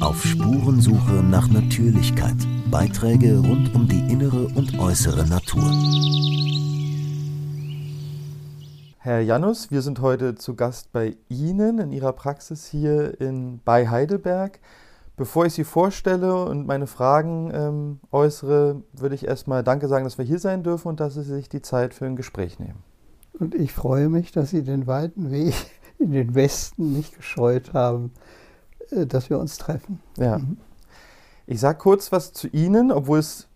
Auf Spurensuche nach Natürlichkeit. Beiträge rund um die innere und äußere Natur. Herr Janus, wir sind heute zu Gast bei Ihnen in Ihrer Praxis hier in, bei Heidelberg. Bevor ich Sie vorstelle und meine Fragen ähm, äußere, würde ich erstmal Danke sagen, dass wir hier sein dürfen und dass Sie sich die Zeit für ein Gespräch nehmen. Und ich freue mich, dass Sie den weiten Weg in den Westen nicht gescheut haben, dass wir uns treffen. Ja. Mhm. Ich sage kurz was zu Ihnen, obwohl es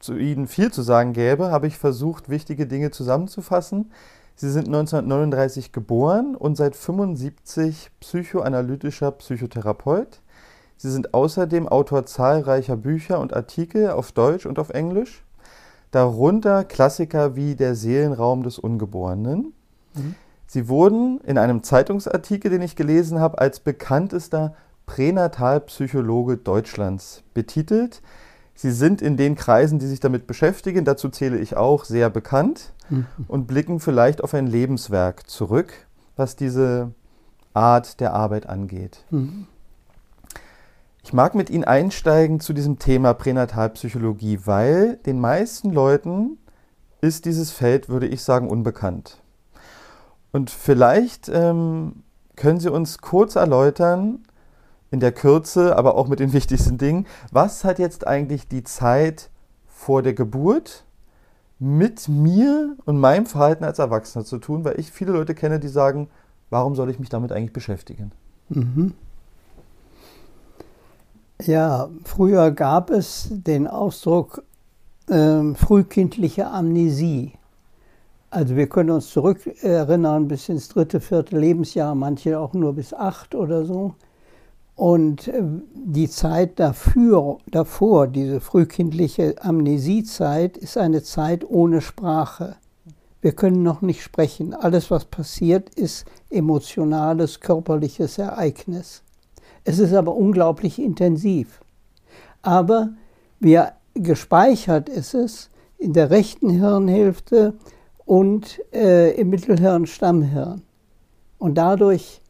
zu Ihnen viel zu sagen gäbe, habe ich versucht, wichtige Dinge zusammenzufassen. Sie sind 1939 geboren und seit 75 psychoanalytischer Psychotherapeut. Sie sind außerdem Autor zahlreicher Bücher und Artikel auf Deutsch und auf Englisch, darunter Klassiker wie Der Seelenraum des Ungeborenen. Mhm. Sie wurden in einem Zeitungsartikel, den ich gelesen habe, als bekanntester Pränatalpsychologe Deutschlands betitelt. Sie sind in den Kreisen, die sich damit beschäftigen, dazu zähle ich auch, sehr bekannt mhm. und blicken vielleicht auf ein Lebenswerk zurück, was diese Art der Arbeit angeht. Mhm. Ich mag mit Ihnen einsteigen zu diesem Thema Pränatalpsychologie, weil den meisten Leuten ist dieses Feld, würde ich sagen, unbekannt. Und vielleicht ähm, können Sie uns kurz erläutern, in der Kürze, aber auch mit den wichtigsten Dingen, was hat jetzt eigentlich die Zeit vor der Geburt mit mir und meinem Verhalten als Erwachsener zu tun, weil ich viele Leute kenne, die sagen, warum soll ich mich damit eigentlich beschäftigen? Mhm. Ja, früher gab es den Ausdruck äh, frühkindliche Amnesie. Also wir können uns zurückerinnern bis ins dritte, vierte Lebensjahr, manche auch nur bis acht oder so. Und äh, die Zeit dafür, davor, diese frühkindliche Amnesiezeit, ist eine Zeit ohne Sprache. Wir können noch nicht sprechen. Alles, was passiert, ist emotionales, körperliches Ereignis. Es ist aber unglaublich intensiv. Aber wir gespeichert ist es in der rechten Hirnhälfte und äh, im Mittelhirn-Stammhirn. Und dadurch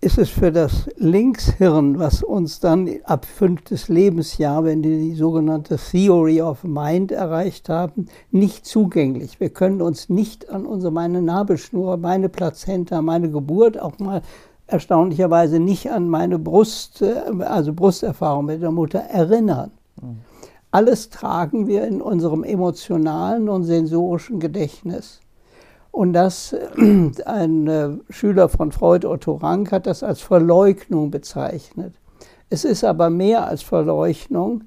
ist es für das Linkshirn, was uns dann ab fünftes Lebensjahr, wenn wir die sogenannte Theory of Mind erreicht haben, nicht zugänglich. Wir können uns nicht an unsere, meine Nabelschnur, meine Plazenta, meine Geburt, auch mal erstaunlicherweise nicht an meine Brust, äh, also Brusterfahrung mit der Mutter erinnern. Mhm. Alles tragen wir in unserem emotionalen und sensorischen Gedächtnis. Und das, ein äh, Schüler von Freud, Otto Rank, hat das als Verleugnung bezeichnet. Es ist aber mehr als Verleugnung.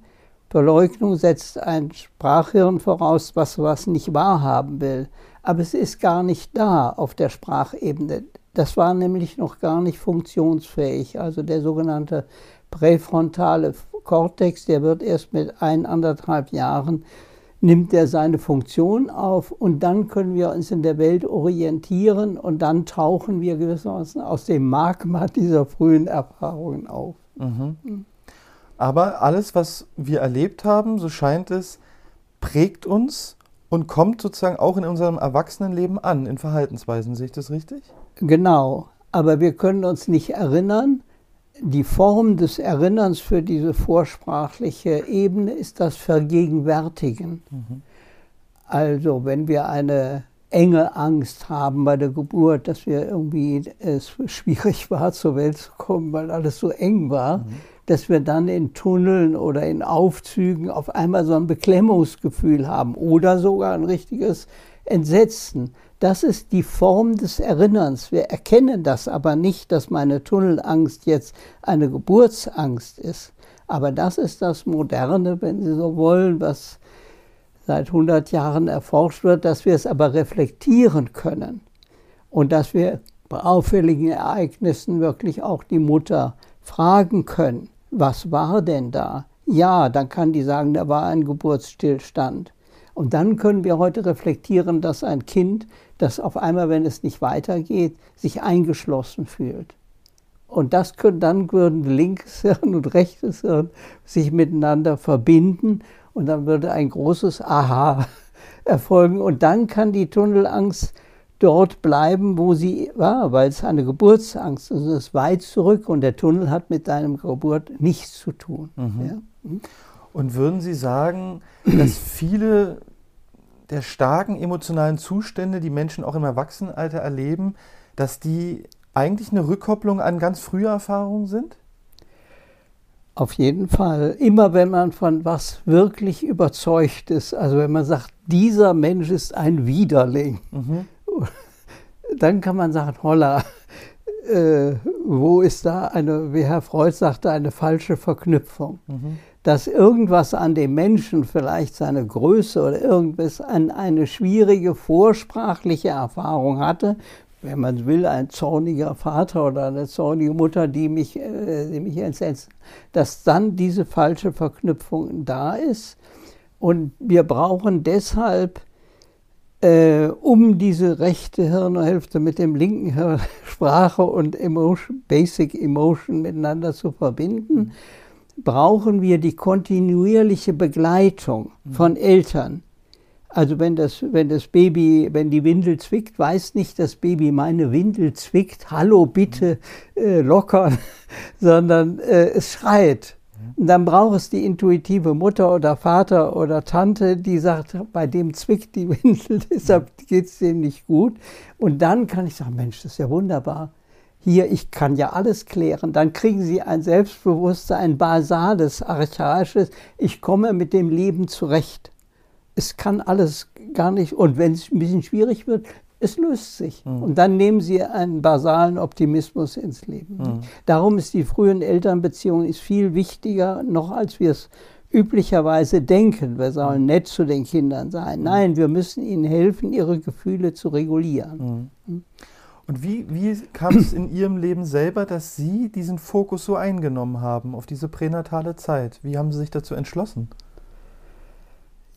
Verleugnung setzt ein Sprachhirn voraus, was was nicht wahrhaben will. Aber es ist gar nicht da auf der Sprachebene. Das war nämlich noch gar nicht funktionsfähig. Also der sogenannte präfrontale Kortex, der wird erst mit ein, anderthalb Jahren nimmt er seine Funktion auf und dann können wir uns in der Welt orientieren und dann tauchen wir gewissermaßen aus dem Magma dieser frühen Erfahrungen auf. Mhm. Aber alles, was wir erlebt haben, so scheint es, prägt uns und kommt sozusagen auch in unserem Erwachsenenleben an, in Verhaltensweisen. Sehe ich das richtig? Genau. Aber wir können uns nicht erinnern, die Form des Erinnerns für diese vorsprachliche Ebene ist das Vergegenwärtigen. Mhm. Also wenn wir eine enge Angst haben bei der Geburt, dass wir irgendwie es schwierig war, zur Welt zu kommen, weil alles so eng war, mhm. dass wir dann in Tunneln oder in Aufzügen auf einmal so ein Beklemmungsgefühl haben oder sogar ein richtiges Entsetzen. Das ist die Form des Erinnerns. Wir erkennen das aber nicht, dass meine Tunnelangst jetzt eine Geburtsangst ist. Aber das ist das Moderne, wenn Sie so wollen, was seit 100 Jahren erforscht wird, dass wir es aber reflektieren können und dass wir bei auffälligen Ereignissen wirklich auch die Mutter fragen können, was war denn da? Ja, dann kann die sagen, da war ein Geburtsstillstand. Und dann können wir heute reflektieren, dass ein Kind das auf einmal, wenn es nicht weitergeht, sich eingeschlossen fühlt. Und das können, dann würden linkes Hirn und rechtes Hirn sich miteinander verbinden und dann würde ein großes Aha erfolgen und dann kann die Tunnelangst dort bleiben, wo sie war, weil es eine Geburtsangst ist. Es ist weit zurück und der Tunnel hat mit deinem Geburt nichts zu tun. Mhm. Ja? Mhm. Und würden Sie sagen, dass viele der starken emotionalen Zustände, die Menschen auch im Erwachsenenalter erleben, dass die eigentlich eine Rückkopplung an ganz frühe Erfahrungen sind? Auf jeden Fall. Immer wenn man von was wirklich überzeugt ist, also wenn man sagt, dieser Mensch ist ein Widerling, mhm. dann kann man sagen, holla, äh, wo ist da eine, wie Herr Freud sagte, eine falsche Verknüpfung. Mhm. Dass irgendwas an dem Menschen, vielleicht seine Größe oder irgendwas, an eine schwierige vorsprachliche Erfahrung hatte, wenn man will, ein zorniger Vater oder eine zornige Mutter, die mich, äh, die mich entsetzt, dass dann diese falsche Verknüpfung da ist. Und wir brauchen deshalb, äh, um diese rechte Hirnhälfte mit dem linken Hirn Sprache und Emotion, Basic Emotion miteinander zu verbinden, brauchen wir die kontinuierliche Begleitung von Eltern also wenn das, wenn das Baby, wenn die Windel zwickt, weiß nicht das Baby, meine Windel zwickt, hallo bitte äh, lockern, sondern äh, es schreit. Und dann braucht es die intuitive Mutter oder Vater oder Tante, die sagt, bei dem zwickt die Windel, deshalb geht es denen nicht gut. Und dann kann ich sagen, Mensch, das ist ja wunderbar. Hier, ich kann ja alles klären. Dann kriegen sie ein Selbstbewusstsein, ein basales, archaisches, ich komme mit dem Leben zurecht es kann alles gar nicht, und wenn es ein bisschen schwierig wird, es löst sich. Mhm. Und dann nehmen sie einen basalen Optimismus ins Leben. Mhm. Darum ist die frühen Elternbeziehung ist viel wichtiger, noch als wir es üblicherweise denken. Wir sollen nett zu den Kindern sein. Nein, wir müssen ihnen helfen, ihre Gefühle zu regulieren. Mhm. Und wie, wie kam es in Ihrem Leben selber, dass Sie diesen Fokus so eingenommen haben auf diese pränatale Zeit? Wie haben Sie sich dazu entschlossen?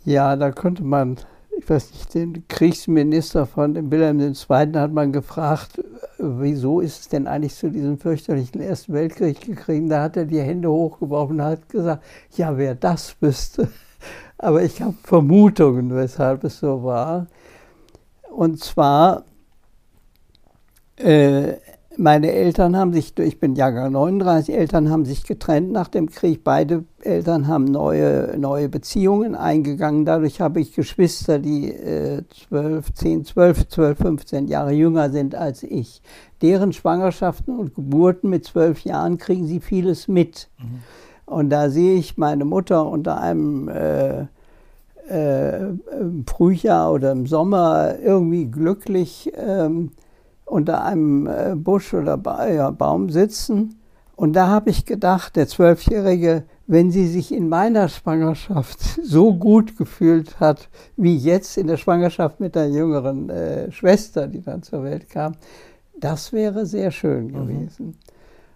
Ja, da konnte man, ich weiß nicht, den Kriegsminister von Wilhelm II. hat man gefragt, wieso ist es denn eigentlich zu diesem fürchterlichen Ersten Weltkrieg gekriegt? Da hat er die Hände hochgeworfen und hat gesagt, ja, wer das wüsste. Aber ich habe Vermutungen, weshalb es so war. Und zwar äh, meine Eltern haben sich, ich bin Jahrgang 39, Eltern haben sich getrennt nach dem Krieg. Beide Eltern haben neue, neue Beziehungen eingegangen. Dadurch habe ich Geschwister, die äh, 12, 10, 12, 12, 15 Jahre jünger sind als ich. Deren Schwangerschaften und Geburten mit zwölf Jahren kriegen sie vieles mit. Mhm. Und da sehe ich meine Mutter unter einem äh, äh, Frühjahr oder im Sommer irgendwie glücklich. Ähm, unter einem äh, Busch oder Baum sitzen. Und da habe ich gedacht, der Zwölfjährige, wenn sie sich in meiner Schwangerschaft so gut gefühlt hat, wie jetzt in der Schwangerschaft mit der jüngeren äh, Schwester, die dann zur Welt kam, das wäre sehr schön mhm. gewesen. Mhm.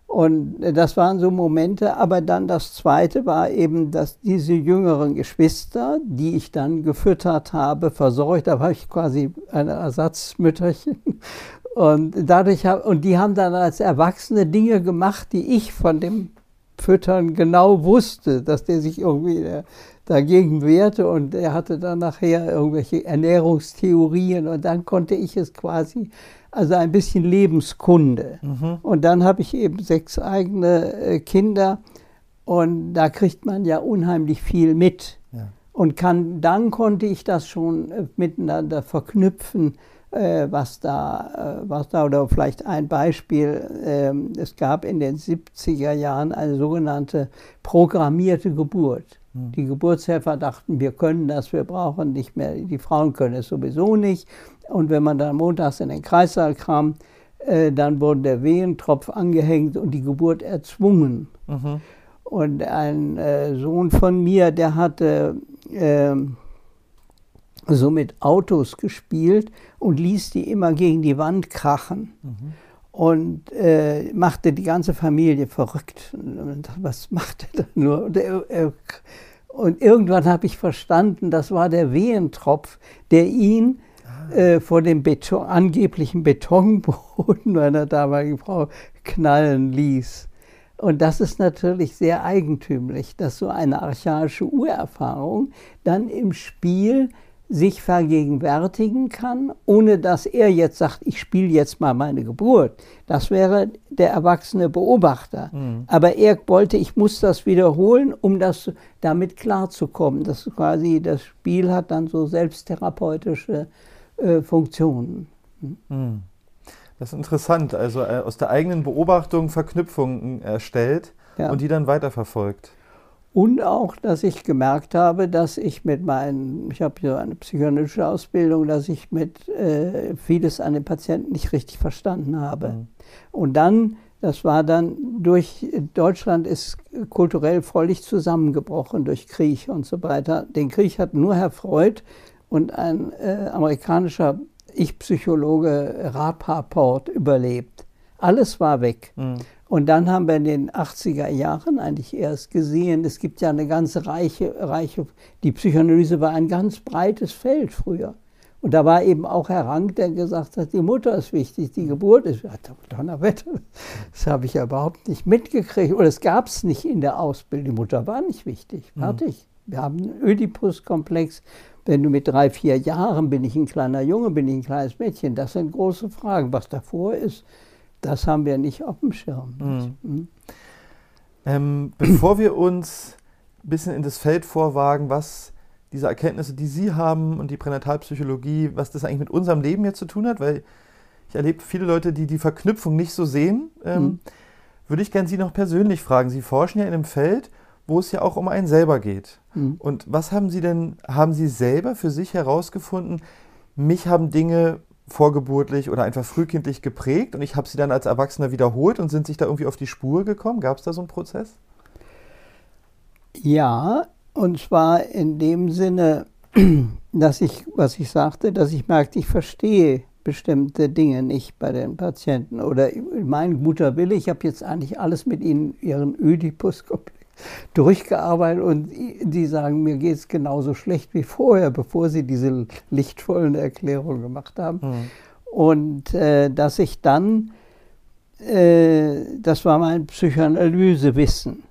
Und äh, das waren so Momente, aber dann das Zweite war eben, dass diese jüngeren Geschwister, die ich dann gefüttert habe, versorgt, da war ich quasi ein Ersatzmütterchen und dadurch hab, und die haben dann als Erwachsene Dinge gemacht, die ich von dem Füttern genau wusste, dass der sich irgendwie äh, dagegen wehrte und er hatte dann nachher irgendwelche Ernährungstheorien und dann konnte ich es quasi, also ein bisschen Lebenskunde. Mhm. Und dann habe ich eben sechs eigene äh, Kinder und da kriegt man ja unheimlich viel mit. Ja. Und kann, dann konnte ich das schon äh, miteinander verknüpfen was, da, äh, was da, oder vielleicht ein Beispiel, ähm, es gab in den 70er Jahren eine sogenannte programmierte Geburt. Hm. Die Geburtshelfer dachten, wir können das, wir brauchen nicht mehr, die Frauen können es sowieso nicht. Und wenn man dann montags in den Kreissaal kam, äh, dann wurde der Wehentropf angehängt und die Geburt erzwungen. Mhm. Und ein äh, Sohn von mir, der hatte äh, so mit Autos gespielt und ließ die immer gegen die Wand krachen. Mhm. Und äh, machte die ganze Familie verrückt. Und was macht er da nur? Und, er, und irgendwann habe ich verstanden, das war der Wehentropf, der ihn ah. äh, vor dem Beton, angeblichen Betonboden meiner damaligen Frau knallen ließ. Und das ist natürlich sehr eigentümlich, dass so eine archaische Urerfahrung dann im Spiel sich vergegenwärtigen kann, ohne dass er jetzt sagt, ich spiele jetzt mal meine Geburt. Das wäre der erwachsene Beobachter. Mhm. Aber er wollte, ich muss das wiederholen, um das damit klarzukommen. Das quasi das Spiel hat dann so selbsttherapeutische äh, Funktionen. Mhm. Das ist interessant. Also äh, aus der eigenen Beobachtung Verknüpfungen erstellt ja. und die dann weiterverfolgt. Und auch, dass ich gemerkt habe, dass ich mit meinen, ich habe ja eine psychoanalytische Ausbildung, dass ich mit äh, vieles an den Patienten nicht richtig verstanden habe. Mhm. Und dann, das war dann durch, Deutschland ist kulturell völlig zusammengebrochen durch Krieg und so weiter. Den Krieg hat nur Herr Freud und ein äh, amerikanischer Ich-Psychologe Rapaport überlebt. Alles war weg. Mhm. Und dann haben wir in den 80er Jahren eigentlich erst gesehen, es gibt ja eine ganze reiche, reiche, die Psychoanalyse war ein ganz breites Feld früher. Und da war eben auch Herr Rank, der gesagt hat, die Mutter ist wichtig, die Geburt ist wichtig. Donnerwetter, das habe ich ja überhaupt nicht mitgekriegt. Oder es gab es nicht in der Ausbildung. Die Mutter war nicht wichtig. Mhm. Fertig. Mhm. Wir haben einen Oedipus-Komplex. Wenn du mit drei, vier Jahren, bin ich ein kleiner Junge, bin ich ein kleines Mädchen, das sind große Fragen. Was davor ist, das haben wir nicht auf dem Schirm. Mhm. Mhm. Ähm, bevor wir uns ein bisschen in das Feld vorwagen, was diese Erkenntnisse, die Sie haben und die Pränatalpsychologie, was das eigentlich mit unserem Leben jetzt zu tun hat, weil ich erlebe viele Leute, die die Verknüpfung nicht so sehen, ähm, mhm. würde ich gerne Sie noch persönlich fragen. Sie forschen ja in einem Feld, wo es ja auch um einen selber geht. Mhm. Und was haben Sie denn, haben Sie selber für sich herausgefunden, mich haben Dinge vorgeburtlich oder einfach frühkindlich geprägt und ich habe sie dann als Erwachsener wiederholt und sind sich da irgendwie auf die Spur gekommen? Gab es da so einen Prozess? Ja, und zwar in dem Sinne, dass ich, was ich sagte, dass ich merkte, ich verstehe bestimmte Dinge nicht bei den Patienten oder mein guter Wille, ich habe jetzt eigentlich alles mit ihnen, ihren Ödipus-Komplex durchgearbeitet und die sagen, mir geht es genauso schlecht wie vorher, bevor sie diese lichtvollen Erklärungen gemacht haben. Mhm. Und äh, dass ich dann, äh, das war mein Psychoanalysewissen.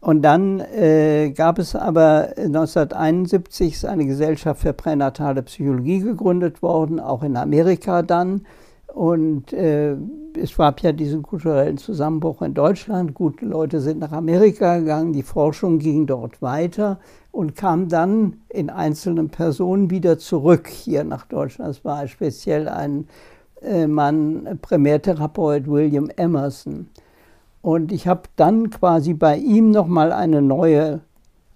Und dann äh, gab es aber 1971 ist eine Gesellschaft für pränatale Psychologie gegründet worden, auch in Amerika dann. Und äh, es gab ja diesen kulturellen Zusammenbruch in Deutschland. Gute Leute sind nach Amerika gegangen, die Forschung ging dort weiter und kam dann in einzelnen Personen wieder zurück hier nach Deutschland. Es war speziell ein äh, Mann, Primärtherapeut William Emerson. Und ich habe dann quasi bei ihm nochmal eine neue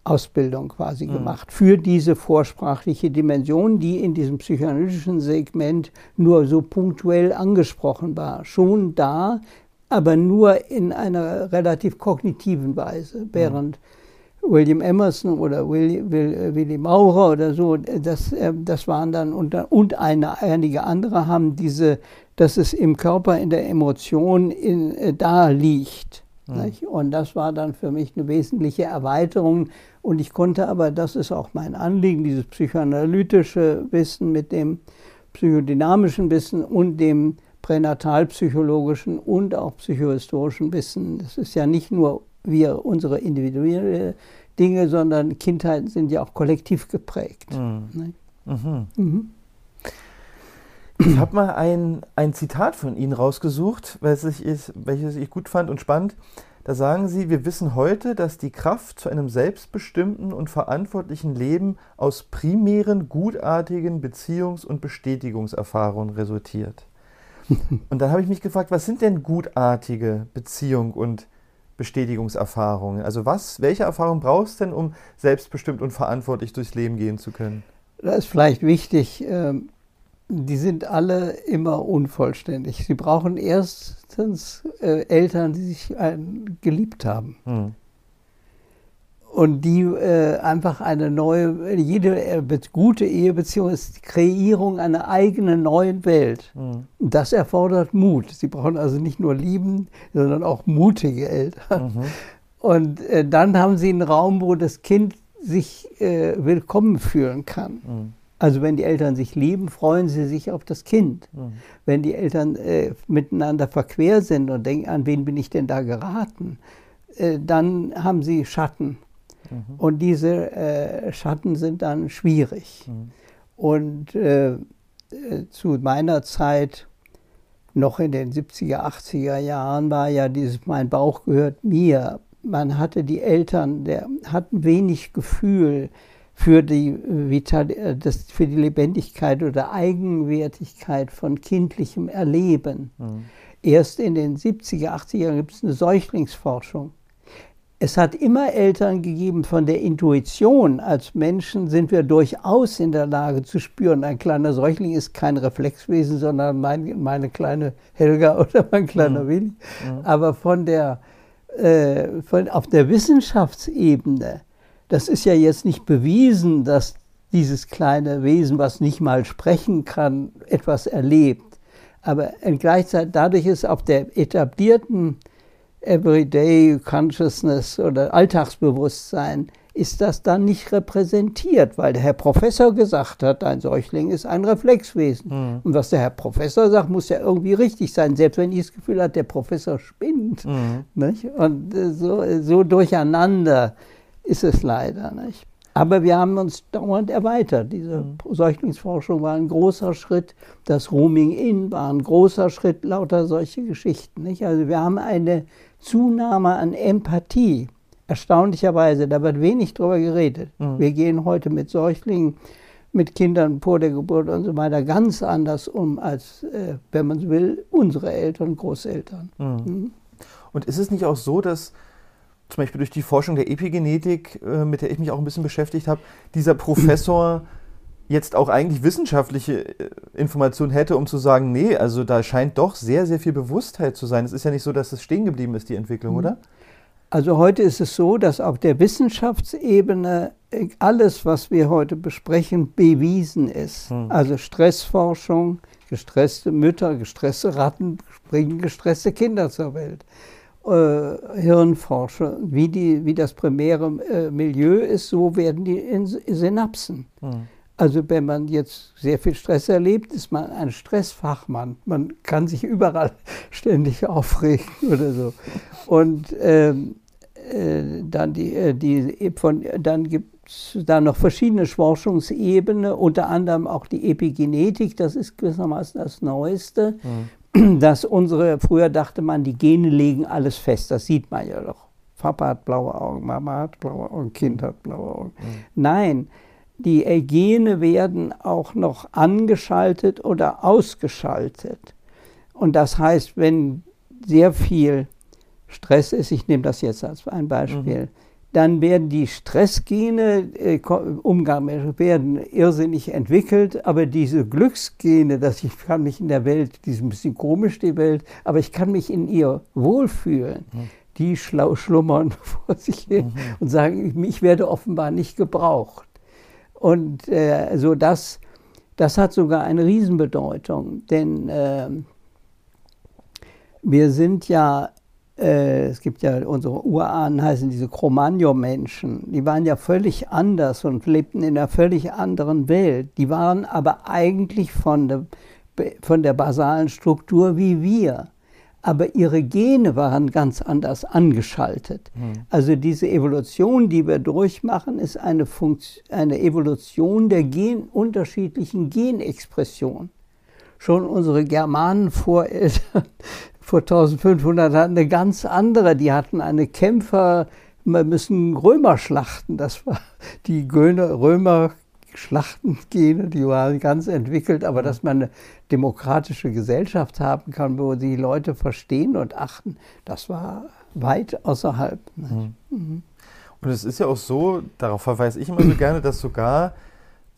Ausbildung quasi mhm. gemacht für diese vorsprachliche Dimension, die in diesem psychoanalytischen Segment nur so punktuell angesprochen war. Schon da, aber nur in einer relativ kognitiven Weise, während mhm. William Emerson oder Willy, Will, Willy Maurer oder so, das, äh, das waren dann unter, und eine, einige andere haben diese, dass es im Körper in der Emotion in, äh, da liegt. Mhm. Und das war dann für mich eine wesentliche Erweiterung und ich konnte aber, das ist auch mein Anliegen, dieses psychoanalytische Wissen mit dem psychodynamischen Wissen und dem pränatalpsychologischen und auch psychohistorischen Wissen. Das ist ja nicht nur wir, unsere individuellen Dinge, sondern Kindheiten sind ja auch kollektiv geprägt. Mhm. Ne? Mhm. Ich habe mal ein, ein Zitat von Ihnen rausgesucht, welches ich, welches ich gut fand und spannend. Da sagen sie, wir wissen heute, dass die Kraft zu einem selbstbestimmten und verantwortlichen Leben aus primären, gutartigen Beziehungs- und Bestätigungserfahrungen resultiert. und dann habe ich mich gefragt, was sind denn gutartige Beziehungen und Bestätigungserfahrungen? Also was, welche Erfahrungen brauchst du denn, um selbstbestimmt und verantwortlich durchs Leben gehen zu können? Das ist vielleicht wichtig, ähm, die sind alle immer unvollständig. Sie brauchen erstens äh, Eltern, die sich äh, geliebt haben. Mhm. Und die äh, einfach eine neue, jede äh, gute Ehebeziehung ist die Kreierung einer eigenen neuen Welt. Mhm. Das erfordert Mut. Sie brauchen also nicht nur lieben, sondern auch mutige Eltern. Mhm. Und äh, dann haben sie einen Raum, wo das Kind sich äh, willkommen fühlen kann. Also wenn die Eltern sich lieben, freuen sie sich auf das Kind. Mhm. Wenn die Eltern äh, miteinander verquer sind und denken, an wen bin ich denn da geraten, äh, dann haben sie Schatten. Mhm. Und diese äh, Schatten sind dann schwierig. Mhm. Und äh, zu meiner Zeit, noch in den 70er, 80er Jahren, war ja dieses Mein Bauch gehört mir. Man hatte die Eltern, der hatten wenig Gefühl für die, Vital das, für die Lebendigkeit oder Eigenwertigkeit von kindlichem Erleben. Mhm. Erst in den 70er, 80er Jahren gibt es eine Säuchlingsforschung. Es hat immer Eltern gegeben von der Intuition. Als Menschen sind wir durchaus in der Lage zu spüren. Ein kleiner Säugling ist kein Reflexwesen, sondern mein, meine kleine Helga oder mein kleiner mhm. Willi. Mhm. Aber von der, äh, von, auf der Wissenschaftsebene, das ist ja jetzt nicht bewiesen, dass dieses kleine Wesen, was nicht mal sprechen kann, etwas erlebt. Aber gleichzeitig dadurch ist auf der etablierten Everyday Consciousness oder Alltagsbewusstsein ist das dann nicht repräsentiert, weil der Herr Professor gesagt hat, ein Säugling ist ein Reflexwesen. Mhm. Und was der Herr Professor sagt, muss ja irgendwie richtig sein, selbst wenn ich das Gefühl habe, der Professor spinnt. Mhm. Und äh, so, so durcheinander ist es leider. Nicht? Aber wir haben uns dauernd erweitert. Diese mhm. Säuglingsforschung war ein großer Schritt. Das Roaming In war ein großer Schritt, lauter solche Geschichten. Nicht? Also wir haben eine Zunahme an Empathie. Erstaunlicherweise, da wird wenig drüber geredet. Mhm. Wir gehen heute mit Säuglingen, mit Kindern vor der Geburt und so weiter ganz anders um, als, äh, wenn man so will, unsere Eltern, Großeltern. Mhm. Mhm. Und ist es nicht auch so, dass zum Beispiel durch die Forschung der Epigenetik, äh, mit der ich mich auch ein bisschen beschäftigt habe, dieser Professor jetzt auch eigentlich wissenschaftliche äh, Informationen hätte, um zu sagen, nee, also da scheint doch sehr, sehr viel Bewusstheit zu sein. Es ist ja nicht so, dass es stehen geblieben ist, die Entwicklung, mhm. oder? Also heute ist es so, dass auf der Wissenschaftsebene äh, alles, was wir heute besprechen, bewiesen ist. Hm. Also Stressforschung, gestresste Mütter, gestresste Ratten bringen gestresste Kinder zur Welt. Äh, Hirnforscher, wie, die, wie das primäre äh, Milieu ist, so werden die in Synapsen. Hm. Also wenn man jetzt sehr viel Stress erlebt, ist man ein Stressfachmann. Man kann sich überall ständig aufregen oder so. Und ähm, äh, dann, die, äh, die, von, dann gibt es da noch verschiedene Forschungsebenen, unter anderem auch die Epigenetik, das ist gewissermaßen das Neueste. Mhm. Dass unsere, früher dachte man, die Gene legen alles fest, das sieht man ja doch. Papa hat blaue Augen, Mama hat blaue Augen, Kind hat blaue Augen. Mhm. Nein, die Gene werden auch noch angeschaltet oder ausgeschaltet. Und das heißt, wenn sehr viel Stress ist, ich nehme das jetzt als ein Beispiel, mhm. Dann werden die Stressgene äh, Umgang werden irrsinnig entwickelt, aber diese Glücksgene, dass ich kann mich in der Welt, die ist ein bisschen komisch die Welt, aber ich kann mich in ihr wohlfühlen. Mhm. Die schlummern vor sich hin mhm. und sagen, ich werde offenbar nicht gebraucht. Und äh, so das, das hat sogar eine Riesenbedeutung, denn äh, wir sind ja, äh, es gibt ja unsere Urahnen heißen diese Cro-Magnon-Menschen, die waren ja völlig anders und lebten in einer völlig anderen Welt. Die waren aber eigentlich von der, von der basalen Struktur wie wir aber ihre Gene waren ganz anders angeschaltet. Mhm. Also diese Evolution, die wir durchmachen, ist eine, Funktion, eine Evolution der Gen unterschiedlichen Genexpression. Schon unsere Germanenvoreltern vor 1500 hatten eine ganz andere. Die hatten eine Kämpfer, wir müssen Römer schlachten. Das war die Römer Schlachtengene, die waren ganz entwickelt, aber dass man eine demokratische Gesellschaft haben kann, wo die Leute verstehen und achten, das war weit außerhalb. Mhm. Mhm. Und es ist ja auch so, darauf verweise ich immer so gerne, dass sogar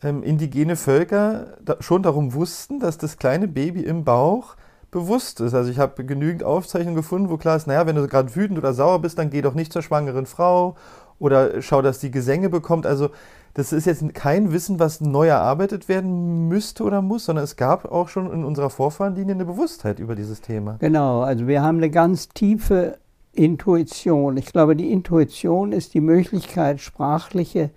ähm, indigene Völker da schon darum wussten, dass das kleine Baby im Bauch bewusst ist. Also ich habe genügend Aufzeichnungen gefunden, wo klar ist, naja, wenn du gerade wütend oder sauer bist, dann geh doch nicht zur schwangeren Frau oder schau, dass die Gesänge bekommt. Also das ist jetzt kein Wissen, was neu erarbeitet werden müsste oder muss, sondern es gab auch schon in unserer Vorfahrenlinie eine Bewusstheit über dieses Thema. Genau, also wir haben eine ganz tiefe Intuition. Ich glaube, die Intuition ist die Möglichkeit, sprachliche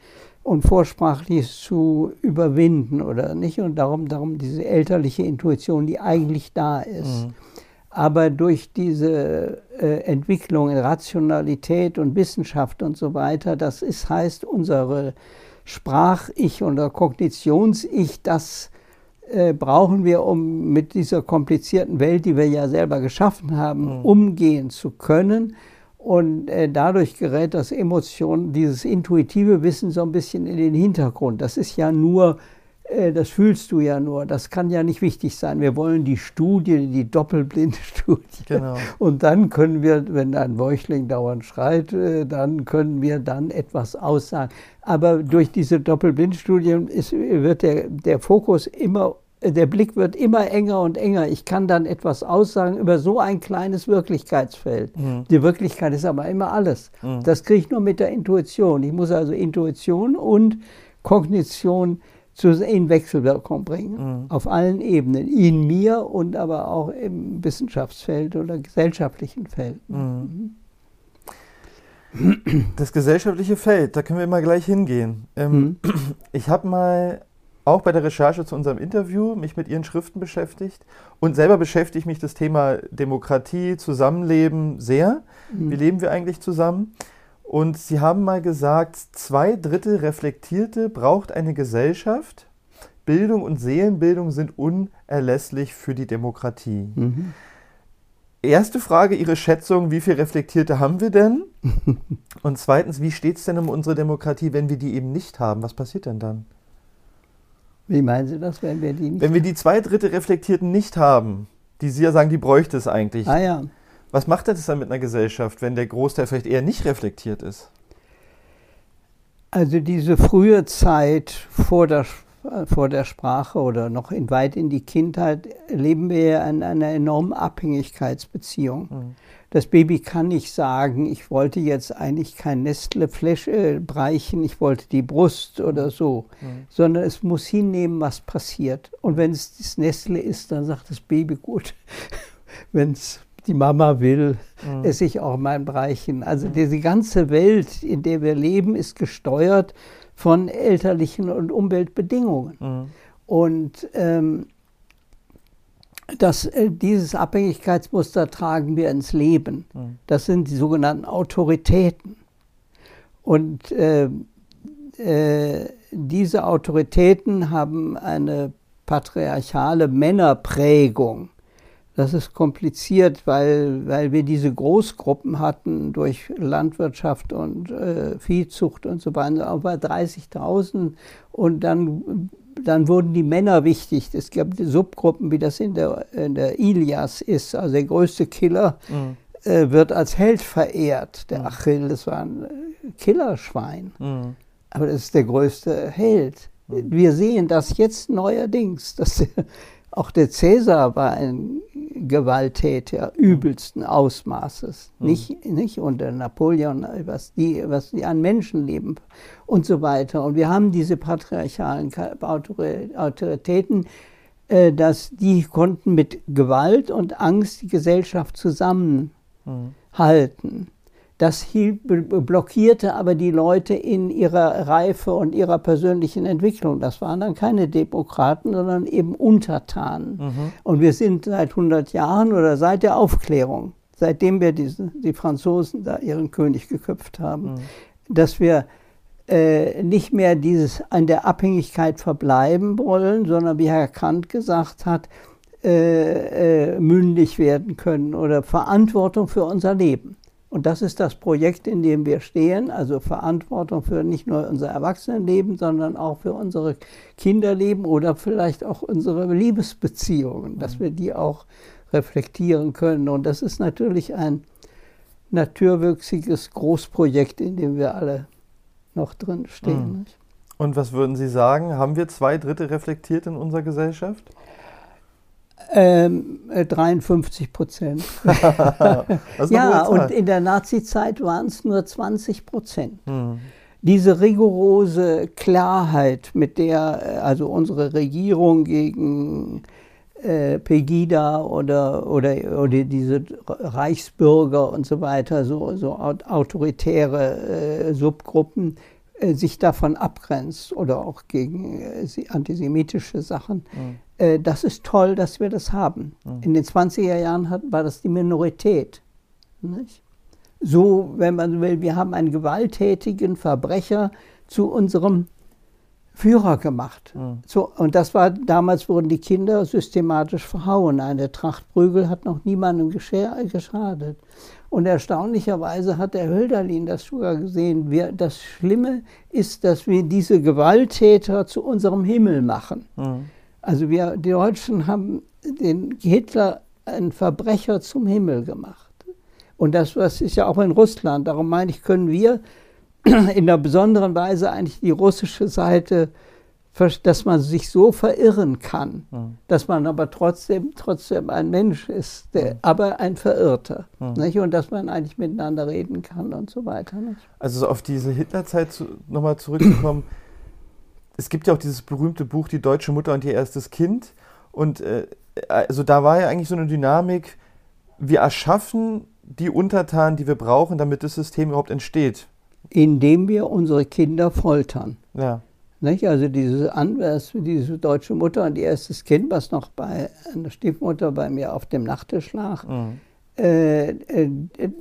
und Vorsprachliches zu überwinden oder nicht. Und darum, darum diese elterliche Intuition, die eigentlich da ist. Mhm. Aber durch diese äh, Entwicklung in Rationalität und Wissenschaft und so weiter, das ist, heißt, unsere Sprach-Ich oder Kognitions-Ich, das äh, brauchen wir, um mit dieser komplizierten Welt, die wir ja selber geschaffen haben, mhm. umgehen zu können. Und äh, dadurch gerät das Emotion, dieses intuitive Wissen so ein bisschen in den Hintergrund. Das ist ja nur äh, das fühlst du ja nur. Das kann ja nicht wichtig sein. Wir wollen die Studie, die Doppelblindstudie. Genau. Und dann können wir, wenn ein Bäuchling dauernd schreit, äh, dann können wir dann etwas aussagen. Aber durch diese Doppelblindstudie ist, wird der, der Fokus immer der Blick wird immer enger und enger. Ich kann dann etwas aussagen über so ein kleines Wirklichkeitsfeld. Mhm. Die Wirklichkeit ist aber immer alles. Mhm. Das kriege ich nur mit der Intuition. Ich muss also Intuition und Kognition in Wechselwirkung bringen, mhm. auf allen Ebenen, in mir und aber auch im Wissenschaftsfeld oder gesellschaftlichen Feld. Mhm. Das gesellschaftliche Feld, da können wir mal gleich hingehen. Ähm, mhm. Ich habe mal auch bei der Recherche zu unserem Interview mich mit Ihren Schriften beschäftigt und selber beschäftigt mich das Thema Demokratie, Zusammenleben sehr. Mhm. Wie leben wir eigentlich zusammen? Und Sie haben mal gesagt, zwei Drittel Reflektierte braucht eine Gesellschaft. Bildung und Seelenbildung sind unerlässlich für die Demokratie. Mhm. Erste Frage, Ihre Schätzung, wie viele Reflektierte haben wir denn? und zweitens, wie steht es denn um unsere Demokratie, wenn wir die eben nicht haben? Was passiert denn dann? Wie meinen Sie das, wenn wir die nicht Wenn wir die zwei Drittel Reflektierten nicht haben, die Sie ja sagen, die bräuchte es eigentlich. Ah ja. Was macht das dann mit einer Gesellschaft, wenn der Großteil vielleicht eher nicht reflektiert ist? Also diese frühe Zeit vor der, vor der Sprache oder noch in, weit in die Kindheit leben wir in einer enormen Abhängigkeitsbeziehung. Mhm. Das Baby kann nicht sagen, ich wollte jetzt eigentlich kein Nestle-Flash äh, breichen, ich wollte die Brust oder so, mhm. sondern es muss hinnehmen, was passiert. Und wenn es das Nestle ist, dann sagt das Baby gut. wenn es die Mama will, mhm. esse ich auch mein Breichen. Also mhm. diese ganze Welt, in der wir leben, ist gesteuert von elterlichen und Umweltbedingungen. Mhm. Und ähm, das, äh, dieses Abhängigkeitsmuster tragen wir ins Leben. Mhm. Das sind die sogenannten Autoritäten. Und äh, äh, diese Autoritäten haben eine patriarchale Männerprägung. Das ist kompliziert, weil, weil wir diese Großgruppen hatten durch Landwirtschaft und äh, Viehzucht und so weiter, bei 30.000. Und dann, dann wurden die Männer wichtig. Es gab Subgruppen, wie das in der, in der Ilias ist, also der größte Killer. Mhm. Äh, wird als Held verehrt. Der mhm. Achill, das war ein Killerschwein. Mhm. Aber das ist der größte Held. Mhm. Wir sehen das jetzt neuerdings, dass auch der Cäsar war ein Gewalttäter übelsten Ausmaßes. Mhm. Nicht, nicht unter Napoleon, was die, was die an Menschenleben und so weiter. Und wir haben diese patriarchalen Autoritäten, äh, dass die konnten mit Gewalt und Angst die Gesellschaft zusammenhalten. Mhm. Das hielt, blockierte aber die Leute in ihrer Reife und ihrer persönlichen Entwicklung. Das waren dann keine Demokraten, sondern eben Untertanen. Mhm. Und wir sind seit 100 Jahren oder seit der Aufklärung, seitdem wir diese, die Franzosen da ihren König geköpft haben, mhm. dass wir äh, nicht mehr dieses an der Abhängigkeit verbleiben wollen, sondern wie Herr Kant gesagt hat, äh, äh, mündig werden können oder Verantwortung für unser Leben. Und das ist das Projekt, in dem wir stehen, also Verantwortung für nicht nur unser Erwachsenenleben, sondern auch für unsere Kinderleben oder vielleicht auch unsere Liebesbeziehungen, dass mhm. wir die auch reflektieren können. Und das ist natürlich ein naturwüchsiges Großprojekt, in dem wir alle noch drin stehen. Mhm. Und was würden Sie sagen? Haben wir zwei Drittel reflektiert in unserer Gesellschaft? Ähm, 53 äh, Prozent. ja, und in der Nazi-Zeit waren es nur 20 Prozent. Mhm. Diese rigorose Klarheit, mit der äh, also unsere Regierung gegen äh, Pegida oder, oder, oder diese Reichsbürger und so weiter, so, so autoritäre äh, Subgruppen, äh, sich davon abgrenzt oder auch gegen antisemitische Sachen. Mhm. Äh, das ist toll, dass wir das haben. Mhm. In den 20er Jahren hat, war das die Minorität. Nicht? So, wenn man will, wir haben einen gewalttätigen Verbrecher zu unserem Führer gemacht. Mhm. So, und das war, damals wurden die Kinder systematisch verhauen. Eine Tracht Prügel hat noch niemandem geschadet. Und erstaunlicherweise hat der Hölderlin das sogar gesehen. Wir, das Schlimme ist, dass wir diese Gewalttäter zu unserem Himmel machen. Mhm. Also wir, die Deutschen haben den Hitler einen Verbrecher zum Himmel gemacht. Und das, das ist ja auch in Russland. Darum meine ich, können wir in einer besonderen Weise eigentlich die russische Seite dass man sich so verirren kann, mhm. dass man aber trotzdem, trotzdem ein Mensch ist, der, mhm. aber ein Verirrter. Mhm. Und dass man eigentlich miteinander reden kann und so weiter. Nicht? Also auf diese Hitlerzeit zu, nochmal zurückzukommen, es gibt ja auch dieses berühmte Buch Die deutsche Mutter und ihr erstes Kind. Und äh, also da war ja eigentlich so eine Dynamik, wir erschaffen die Untertanen, die wir brauchen, damit das System überhaupt entsteht. Indem wir unsere Kinder foltern. Ja. Nicht? Also diese, diese deutsche Mutter und ihr erstes Kind, was noch bei einer Stiefmutter bei mir auf dem Nachttisch lag, mhm. äh, äh,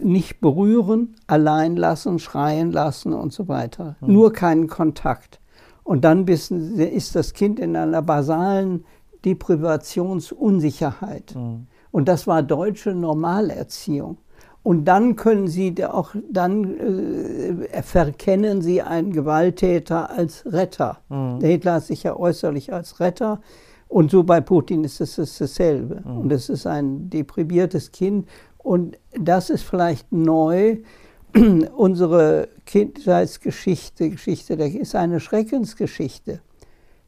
nicht berühren, allein lassen, schreien lassen und so weiter. Mhm. Nur keinen Kontakt. Und dann ist das Kind in einer basalen Deprivationsunsicherheit. Mhm. Und das war deutsche Normalerziehung. Und dann können Sie auch, dann äh, verkennen Sie einen Gewalttäter als Retter. Mhm. Hitler hat sich ja äußerlich als Retter. Und so bei Putin ist es dasselbe. Mhm. Und es ist ein deprimiertes Kind. Und das ist vielleicht neu. Unsere Kindheitsgeschichte, Geschichte, ist eine Schreckensgeschichte.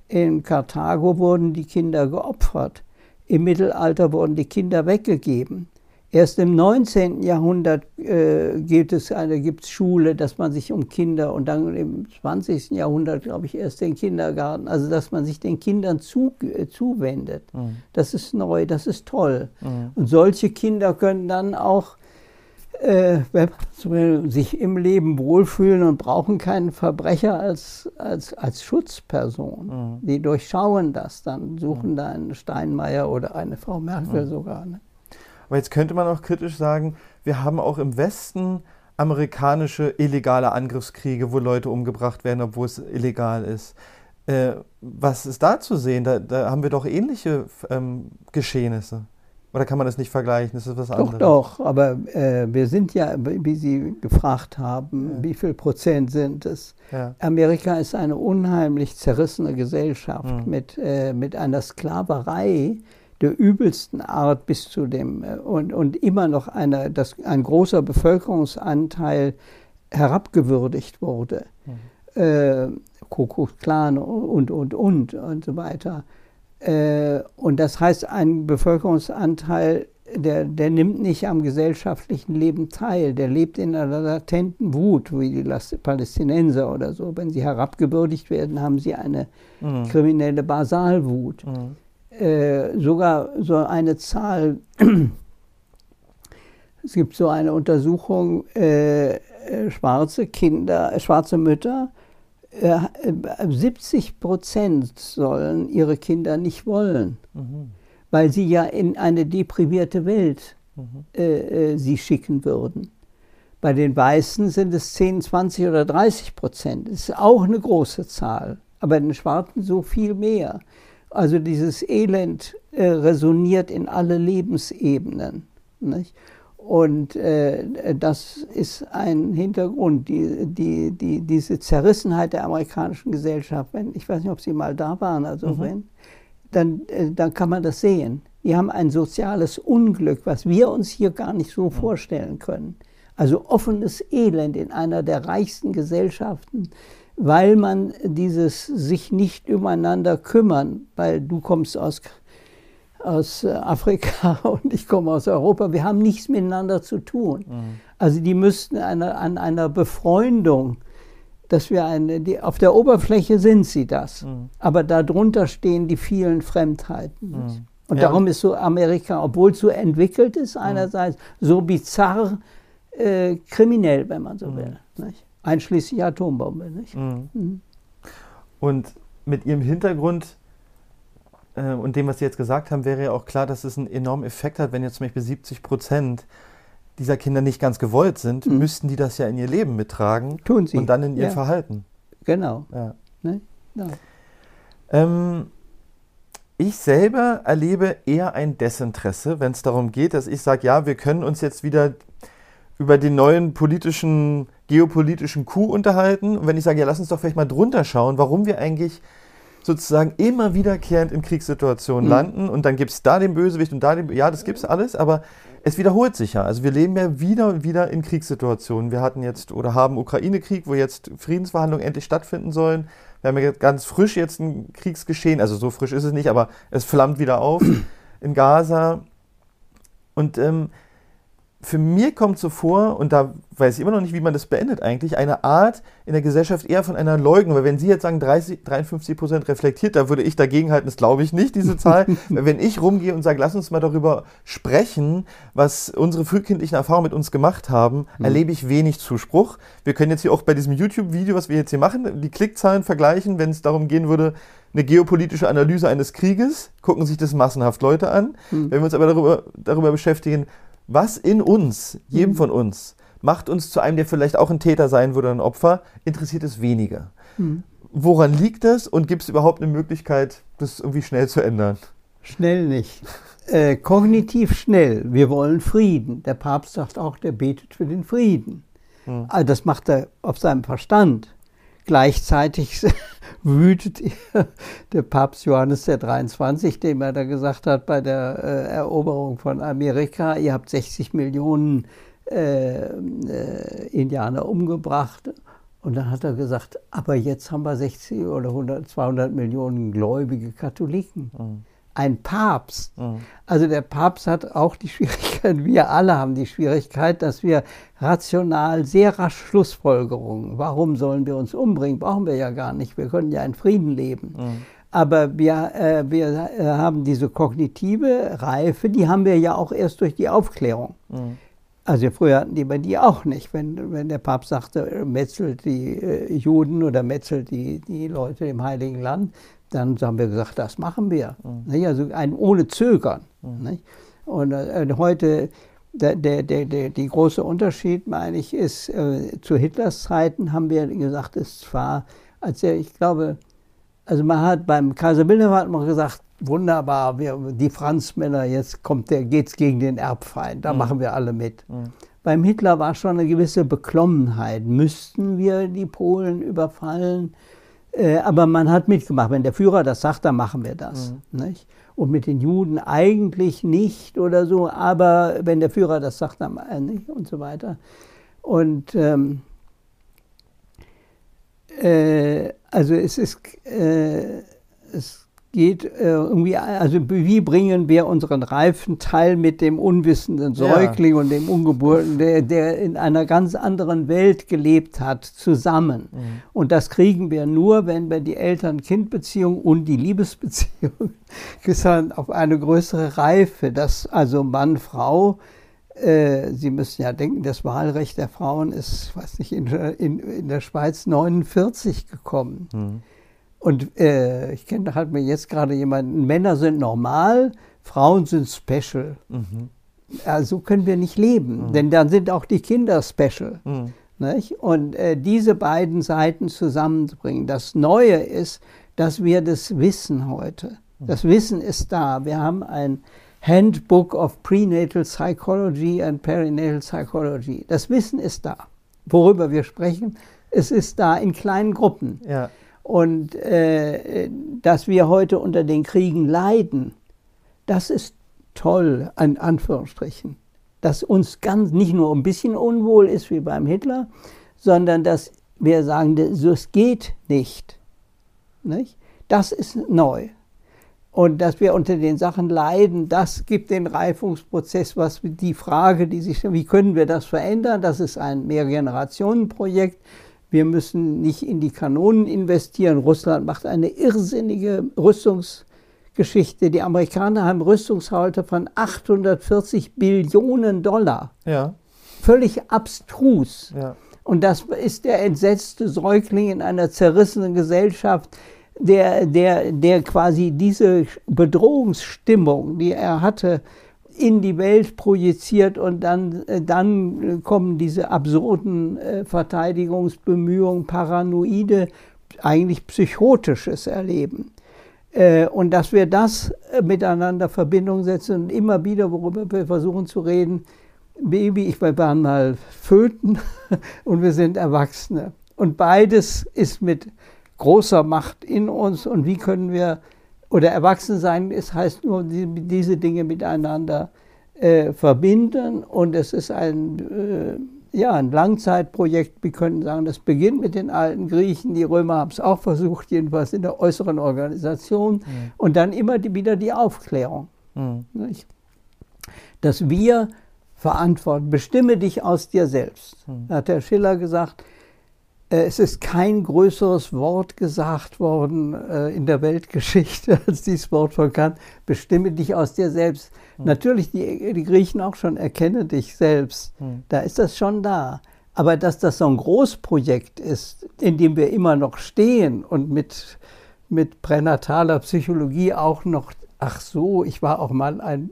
In Karthago wurden die Kinder geopfert. Im Mittelalter wurden die Kinder weggegeben. Erst im 19. Jahrhundert äh, gibt es eine gibt's Schule, dass man sich um Kinder und dann im 20. Jahrhundert, glaube ich, erst den Kindergarten, also dass man sich den Kindern zu, äh, zuwendet. Mhm. Das ist neu, das ist toll. Mhm. Und solche Kinder können dann auch äh, sich im Leben wohlfühlen und brauchen keinen Verbrecher als, als, als Schutzperson. Mhm. Die durchschauen das dann, suchen mhm. da einen Steinmeier oder eine Frau Merkel mhm. sogar. Ne? Aber jetzt könnte man auch kritisch sagen, wir haben auch im Westen amerikanische illegale Angriffskriege, wo Leute umgebracht werden, obwohl es illegal ist. Äh, was ist da zu sehen? Da, da haben wir doch ähnliche ähm, Geschehnisse. Oder kann man das nicht vergleichen? Das ist was anderes. Doch, doch, aber äh, wir sind ja, wie Sie gefragt haben, ja. wie viel Prozent sind es? Ja. Amerika ist eine unheimlich zerrissene Gesellschaft mhm. mit, äh, mit einer Sklaverei, der übelsten Art bis zu dem äh, und, und immer noch eine, dass ein großer Bevölkerungsanteil herabgewürdigt wurde. Mhm. Äh, Kuckucksklan und, und, und und so weiter. Äh, und das heißt, ein Bevölkerungsanteil, der, der nimmt nicht am gesellschaftlichen Leben teil, der lebt in einer latenten Wut, wie die Palästinenser oder so. Wenn sie herabgewürdigt werden, haben sie eine mhm. kriminelle Basalwut. Mhm. Äh, sogar so eine Zahl, es gibt so eine Untersuchung, äh, äh schwarze Kinder, äh, schwarze Mütter, 70 Prozent sollen ihre Kinder nicht wollen, mhm. weil sie ja in eine deprivierte Welt mhm. äh, sie schicken würden. Bei den Weißen sind es 10, 20 oder 30 Prozent. Das ist auch eine große Zahl, aber in den Schwarzen so viel mehr. Also dieses Elend äh, resoniert in alle Lebensebenen. Nicht? Und äh, das ist ein Hintergrund, die, die, die, diese Zerrissenheit der amerikanischen Gesellschaft. Wenn, ich weiß nicht, ob Sie mal da waren, also mhm. wenn, dann, äh, dann kann man das sehen. Die haben ein soziales Unglück, was wir uns hier gar nicht so mhm. vorstellen können. Also offenes Elend in einer der reichsten Gesellschaften weil man dieses sich nicht übereinander kümmern, weil du kommst aus, aus äh, Afrika und ich komme aus Europa, wir haben nichts miteinander zu tun. Mhm. Also die müssten eine, an einer Befreundung, dass wir eine, die, auf der Oberfläche sind sie das, mhm. aber darunter stehen die vielen Fremdheiten. Mhm. Und ja. darum ist so Amerika, obwohl es so entwickelt ist mhm. einerseits, so bizarr äh, kriminell, wenn man so mhm. will. Nicht? einschließlich Atombombe. Nicht? Mhm. Und mit Ihrem Hintergrund äh, und dem, was Sie jetzt gesagt haben, wäre ja auch klar, dass es einen enormen Effekt hat, wenn jetzt zum Beispiel 70 Prozent dieser Kinder nicht ganz gewollt sind, mhm. müssten die das ja in ihr Leben mittragen. Tun sie. Und dann in ihr ja. Verhalten. Genau. Ja. Ne? Ja. Ähm, ich selber erlebe eher ein Desinteresse, wenn es darum geht, dass ich sage, ja, wir können uns jetzt wieder über den neuen politischen, geopolitischen Coup unterhalten. Und wenn ich sage, ja, lass uns doch vielleicht mal drunter schauen, warum wir eigentlich sozusagen immer wiederkehrend in Kriegssituationen mhm. landen und dann gibt es da den Bösewicht und da den, ja, das gibt es alles, aber es wiederholt sich ja. Also wir leben ja wieder und wieder in Kriegssituationen. Wir hatten jetzt oder haben Ukraine-Krieg, wo jetzt Friedensverhandlungen endlich stattfinden sollen. Wir haben ja ganz frisch jetzt ein Kriegsgeschehen, also so frisch ist es nicht, aber es flammt wieder auf in Gaza. Und ähm, für mich kommt so vor, und da weiß ich immer noch nicht, wie man das beendet eigentlich, eine Art in der Gesellschaft eher von einer Leugnung. Weil wenn Sie jetzt sagen 30, 53 Prozent reflektiert, da würde ich dagegen halten, das glaube ich nicht, diese Zahl. wenn ich rumgehe und sage, lass uns mal darüber sprechen, was unsere frühkindlichen Erfahrungen mit uns gemacht haben, mhm. erlebe ich wenig Zuspruch. Wir können jetzt hier auch bei diesem YouTube-Video, was wir jetzt hier machen, die Klickzahlen vergleichen, wenn es darum gehen würde, eine geopolitische Analyse eines Krieges, gucken sich das massenhaft Leute an. Mhm. Wenn wir uns aber darüber, darüber beschäftigen, was in uns, jedem mhm. von uns, macht uns zu einem, der vielleicht auch ein Täter sein würde, ein Opfer, interessiert es weniger. Mhm. Woran liegt das und gibt es überhaupt eine Möglichkeit, das irgendwie schnell zu ändern? Schnell nicht. Äh, kognitiv schnell. Wir wollen Frieden. Der Papst sagt auch, der betet für den Frieden. Mhm. Also das macht er auf seinem Verstand. Gleichzeitig wütet der Papst Johannes der 23, dem er da gesagt hat bei der äh, Eroberung von Amerika, ihr habt 60 Millionen äh, äh, Indianer umgebracht. Und dann hat er gesagt, aber jetzt haben wir 60 oder 100, 200 Millionen gläubige Katholiken. Mhm ein Papst. Mhm. Also der Papst hat auch die Schwierigkeit, wir alle haben die Schwierigkeit, dass wir rational sehr rasch Schlussfolgerungen, warum sollen wir uns umbringen, brauchen wir ja gar nicht, wir können ja in Frieden leben. Mhm. Aber wir, äh, wir äh, haben diese kognitive Reife, die haben wir ja auch erst durch die Aufklärung. Mhm. Also früher hatten die bei die auch nicht. Wenn, wenn der Papst sagte, metzelt die äh, Juden oder metzelt die, die Leute im Heiligen Land, dann haben wir gesagt, das machen wir. Mhm. Also ein ohne Zögern. Mhm. Und äh, heute, der, der, der, der, die große Unterschied, meine ich, ist, äh, zu Hitlers Zeiten haben wir gesagt, es war, als er, ich glaube, also man hat beim Kaiser Wilhelm hat man gesagt, wunderbar, wir, die Franzmänner, jetzt kommt der, geht's gegen den Erbfeind, da mhm. machen wir alle mit. Mhm. Beim Hitler war schon eine gewisse Beklommenheit. Müssten wir die Polen überfallen? Äh, aber man hat mitgemacht. Wenn der Führer das sagt, dann machen wir das. Mhm. Und mit den Juden eigentlich nicht oder so, aber wenn der Führer das sagt, dann äh, nicht und so weiter. Und ähm, äh, also es ist, äh, es geht äh, irgendwie, also wie bringen wir unseren reifen Teil mit dem unwissenden Säugling ja. und dem Ungeborenen, der, der in einer ganz anderen Welt gelebt hat, zusammen. Mhm. Und das kriegen wir nur, wenn wir die Eltern-Kind-Beziehung und die Liebesbeziehung auf eine größere Reife, dass also Mann, Frau, äh, Sie müssen ja denken, das Wahlrecht der Frauen ist, weiß nicht, in, in, in der Schweiz 49 gekommen. Mhm. Und äh, ich kenne halt mir jetzt gerade jemanden, Männer sind normal, Frauen sind special. Mhm. Also können wir nicht leben, mhm. denn dann sind auch die Kinder special. Mhm. Und äh, diese beiden Seiten zusammenzubringen. Das Neue ist, dass wir das wissen heute. Mhm. Das Wissen ist da. Wir haben ein Handbook of Prenatal Psychology and Perinatal Psychology. Das Wissen ist da. Worüber wir sprechen, es ist da in kleinen Gruppen. Ja. Und äh, dass wir heute unter den Kriegen leiden, das ist toll, in Anführungsstrichen. Dass uns ganz nicht nur ein bisschen unwohl ist wie beim Hitler, sondern dass wir sagen, es geht nicht. nicht. Das ist neu. Und dass wir unter den Sachen leiden, das gibt den Reifungsprozess, was die Frage, die sich, wie können wir das verändern? Das ist ein Mehrgenerationenprojekt. Wir müssen nicht in die Kanonen investieren. Russland macht eine irrsinnige Rüstungsgeschichte. Die Amerikaner haben Rüstungshalte von 840 Billionen Dollar. Ja. Völlig abstrus. Ja. Und das ist der entsetzte Säugling in einer zerrissenen Gesellschaft, der, der, der quasi diese Bedrohungsstimmung, die er hatte, in die Welt projiziert und dann, äh, dann kommen diese absurden äh, Verteidigungsbemühungen, paranoide, eigentlich psychotisches Erleben. Äh, und dass wir das miteinander Verbindung setzen und immer wieder, worüber wir versuchen zu reden, Baby, ich war mal Föten und wir sind Erwachsene. Und beides ist mit großer Macht in uns. Und wie können wir, oder erwachsen sein, es heißt nur, diese Dinge miteinander äh, verbinden. Und es ist ein, äh, ja, ein Langzeitprojekt. Wir können sagen, das beginnt mit den alten Griechen. Die Römer haben es auch versucht, jedenfalls in der äußeren Organisation. Mhm. Und dann immer die, wieder die Aufklärung. Mhm. Dass wir verantworten, bestimme dich aus dir selbst. Mhm. Hat der Schiller gesagt, es ist kein größeres Wort gesagt worden äh, in der Weltgeschichte als dieses Wort von Kant. Bestimme dich aus dir selbst. Hm. Natürlich, die, die, Griechen auch schon, erkenne dich selbst. Hm. Da ist das schon da. Aber dass das so ein Großprojekt ist, in dem wir immer noch stehen und mit, mit pränataler Psychologie auch noch, ach so, ich war auch mal ein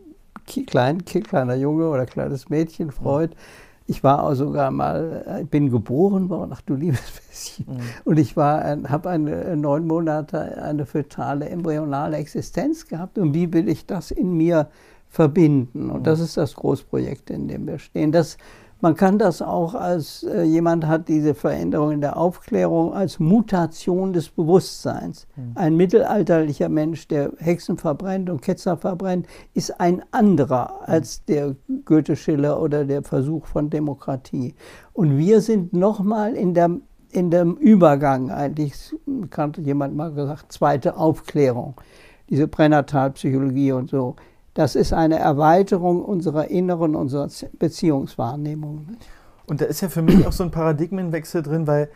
klein, kleiner Junge oder kleines Mädchen, Freud. Hm ich war auch sogar mal, ich äh, bin geboren worden, ach du liebes bisschen. Mhm. Und ich habe eine äh, neun Monate eine fetale embryonale Existenz gehabt. Und wie will ich das in mir verbinden? Und mhm. das ist das Großprojekt, in dem wir stehen. Das man kann das auch als äh, jemand hat diese Veränderung in der Aufklärung als Mutation des Bewusstseins. Mhm. Ein mittelalterlicher Mensch, der Hexen verbrennt und Ketzer verbrennt, ist ein anderer als der Goethe-Schiller oder der Versuch von Demokratie. Und wir sind nochmal in der in dem Übergang eigentlich, kannte jemand mal gesagt, zweite Aufklärung, diese Pränatalpsychologie und so das ist eine Erweiterung unserer inneren, unserer Beziehungswahrnehmung. Und da ist ja für mich auch so ein Paradigmenwechsel drin, weil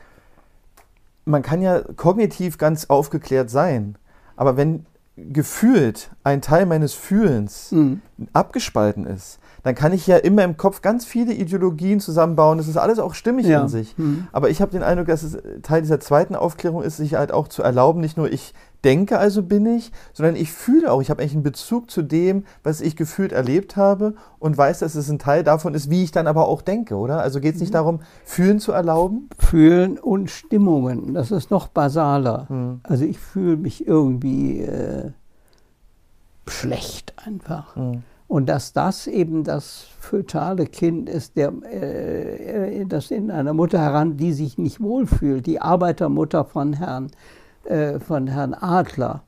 man kann ja kognitiv ganz aufgeklärt sein, aber wenn gefühlt ein Teil meines Fühlens mhm. abgespalten ist, dann kann ich ja immer im Kopf ganz viele Ideologien zusammenbauen. Das ist alles auch stimmig ja. in sich. Mhm. Aber ich habe den Eindruck, dass es Teil dieser zweiten Aufklärung ist, sich halt auch zu erlauben, nicht nur ich denke, also bin ich, sondern ich fühle auch, ich habe eigentlich einen Bezug zu dem, was ich gefühlt erlebt habe und weiß, dass es ein Teil davon ist, wie ich dann aber auch denke, oder? Also geht es nicht mhm. darum, fühlen zu erlauben? Fühlen und Stimmungen, das ist noch basaler. Mhm. Also ich fühle mich irgendwie äh, schlecht einfach. Mhm. Und dass das eben das fötale Kind ist, der, äh, das in einer Mutter heran, die sich nicht wohlfühlt, die Arbeitermutter von Herrn, äh, von Herrn Adler.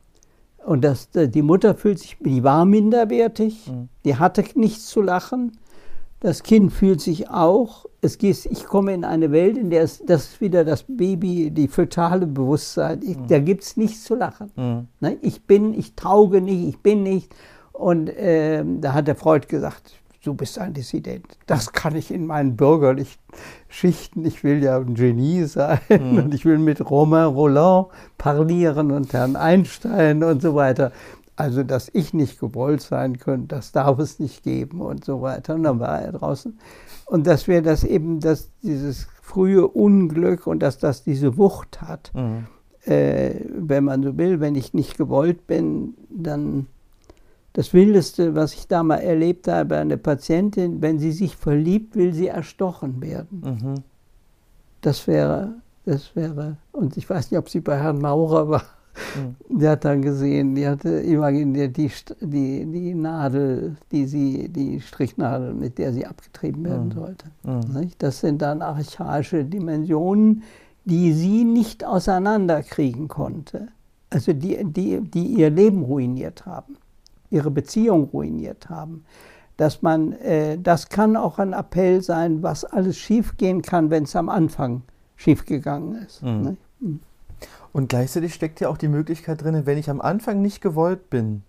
Und das, äh, die Mutter fühlt sich, die war minderwertig, mhm. die hatte nichts zu lachen. Das Kind fühlt sich auch, es geht, ich komme in eine Welt, in der es, das ist wieder das Baby, die fötale Bewusstsein, ich, mhm. da gibt es nichts zu lachen. Mhm. Ne? Ich bin, ich tauge nicht, ich bin nicht. Und äh, da hat der Freud gesagt, du bist ein Dissident. Das kann ich in meinen bürgerlichen Schichten. Ich will ja ein Genie sein mhm. und ich will mit Romain Roland parlieren und Herrn Einstein und so weiter. Also, dass ich nicht gewollt sein könnte, das darf es nicht geben und so weiter. Und dann war er draußen. Und dass wir das eben, dass dieses frühe Unglück und dass das diese Wucht hat, mhm. äh, wenn man so will, wenn ich nicht gewollt bin, dann das Wildeste, was ich da mal erlebt habe, eine Patientin, wenn sie sich verliebt, will sie erstochen werden. Mhm. Das wäre, das wäre, und ich weiß nicht, ob sie bei Herrn Maurer war. Mhm. Der hat dann gesehen, die hatte imaginiert die, die, die Nadel, die sie, die Strichnadel, mit der sie abgetrieben werden mhm. sollte. Mhm. Das sind dann archaische Dimensionen, die sie nicht auseinanderkriegen konnte. Also die, die, die ihr Leben ruiniert haben ihre Beziehung ruiniert haben. Dass man, äh, das kann auch ein Appell sein, was alles schiefgehen kann, wenn es am Anfang schiefgegangen ist. Mhm. Ne? Mhm. Und gleichzeitig steckt ja auch die Möglichkeit drin, wenn ich am Anfang nicht gewollt bin,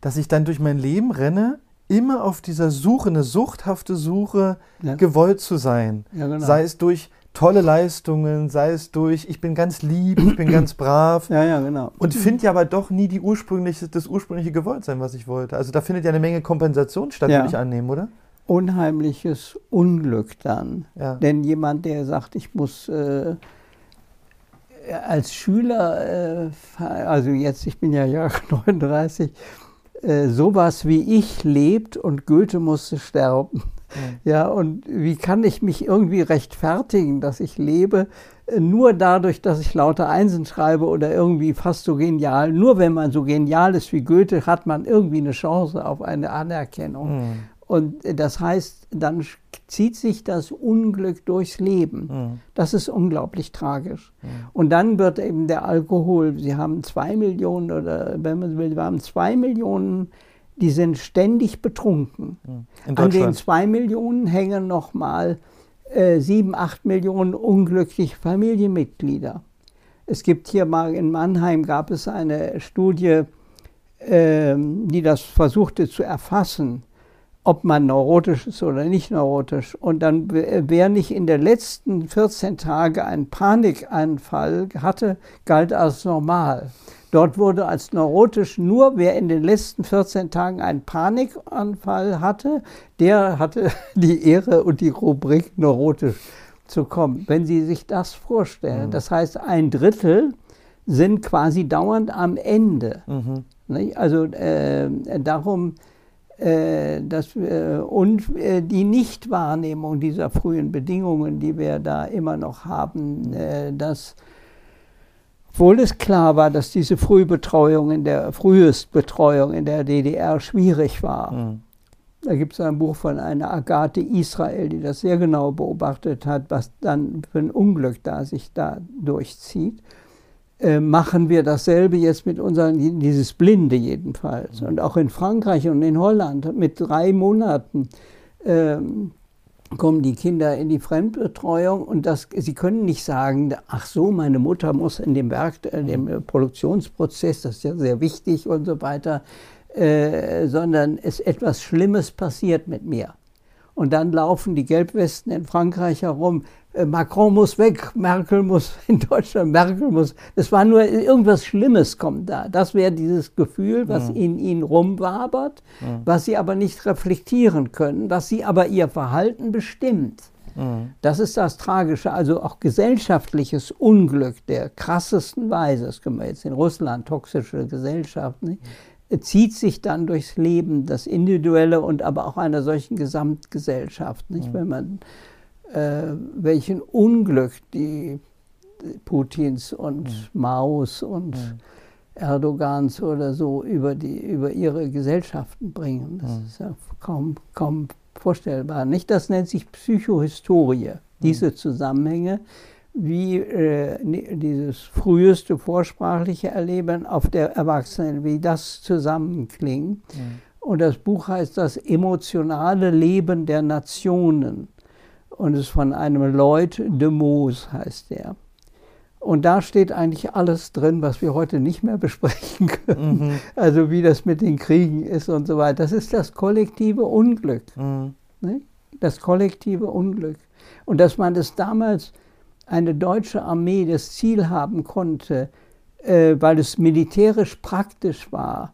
dass ich dann durch mein Leben renne, immer auf dieser Suche, eine suchthafte Suche, ja. gewollt zu sein. Ja, genau. Sei es durch tolle Leistungen, sei es durch, ich bin ganz lieb, ich bin ganz brav. Ja, ja, genau. Und finde ja aber doch nie die ursprüngliche, das ursprüngliche Gewolltsein, was ich wollte. Also da findet ja eine Menge Kompensation statt, ja. würde ich annehmen, oder? Unheimliches Unglück dann. Ja. Denn jemand, der sagt, ich muss äh, als Schüler, äh, also jetzt, ich bin ja Jahre 39, äh, sowas wie ich lebt und Goethe musste sterben. Ja, und wie kann ich mich irgendwie rechtfertigen, dass ich lebe, äh, nur dadurch, dass ich lauter Einsen schreibe oder irgendwie fast so genial. Nur wenn man so genial ist wie Goethe, hat man irgendwie eine Chance auf eine Anerkennung. Mhm. Und äh, das heißt, dann zieht sich das Unglück durchs Leben. Mhm. Das ist unglaublich tragisch. Mhm. Und dann wird eben der Alkohol, Sie haben zwei Millionen oder wenn man will, wir haben zwei Millionen, die sind ständig betrunken. Mhm. An den zwei Millionen hängen nochmal äh, sieben, acht Millionen unglückliche Familienmitglieder. Es gibt hier mal in Mannheim gab es eine Studie, äh, die das versuchte zu erfassen ob man neurotisch ist oder nicht neurotisch. Und dann, wer nicht in den letzten 14 Tagen einen Panikanfall hatte, galt als normal. Dort wurde als neurotisch nur, wer in den letzten 14 Tagen einen Panikanfall hatte, der hatte die Ehre und die Rubrik neurotisch zu kommen. Wenn Sie sich das vorstellen, mhm. das heißt, ein Drittel sind quasi dauernd am Ende. Mhm. Also äh, darum äh, das, äh, und äh, die Nichtwahrnehmung dieser frühen Bedingungen, die wir da immer noch haben, dass obwohl es klar war, dass diese Frühbetreuung in der Frühestbetreuung in der DDR schwierig war. Mhm. Da gibt es ein Buch von einer Agathe Israel, die das sehr genau beobachtet hat, was dann für ein Unglück da sich da durchzieht. Äh, machen wir dasselbe jetzt mit unseren, dieses Blinde jedenfalls. Und auch in Frankreich und in Holland mit drei Monaten ähm, kommen die Kinder in die Fremdbetreuung und das, sie können nicht sagen, ach so, meine Mutter muss in dem Werk, in dem Produktionsprozess, das ist ja sehr wichtig und so weiter, äh, sondern es etwas Schlimmes passiert mit mir. Und dann laufen die Gelbwesten in Frankreich herum, äh, Macron muss weg, Merkel muss in Deutschland, Merkel muss. Es war nur irgendwas Schlimmes kommt da. Das wäre dieses Gefühl, was mhm. in ihnen rumwabert, mhm. was sie aber nicht reflektieren können, was sie aber ihr Verhalten bestimmt. Mhm. Das ist das Tragische, also auch gesellschaftliches Unglück der krassesten Weise. Das können wir jetzt in Russland, toxische Gesellschaft, nicht? Zieht sich dann durchs Leben, das Individuelle und aber auch einer solchen Gesamtgesellschaft. Nicht? Mhm. Wenn man äh, welchen Unglück die Putins und mhm. Maus und mhm. Erdogans oder so über, die, über ihre Gesellschaften bringen. Das mhm. ist ja kaum, kaum vorstellbar. Nicht, das nennt sich Psychohistorie, mhm. diese Zusammenhänge, wie äh, dieses früheste vorsprachliche Erleben auf der Erwachsenen, wie das zusammenklingt. Mhm. Und das Buch heißt Das emotionale Leben der Nationen und ist von einem Lloyd de Moos, heißt der. Und da steht eigentlich alles drin, was wir heute nicht mehr besprechen können. Mhm. Also wie das mit den Kriegen ist und so weiter. Das ist das kollektive Unglück. Mhm. Ne? Das kollektive Unglück. Und dass man das damals eine deutsche Armee das Ziel haben konnte, äh, weil es militärisch praktisch war,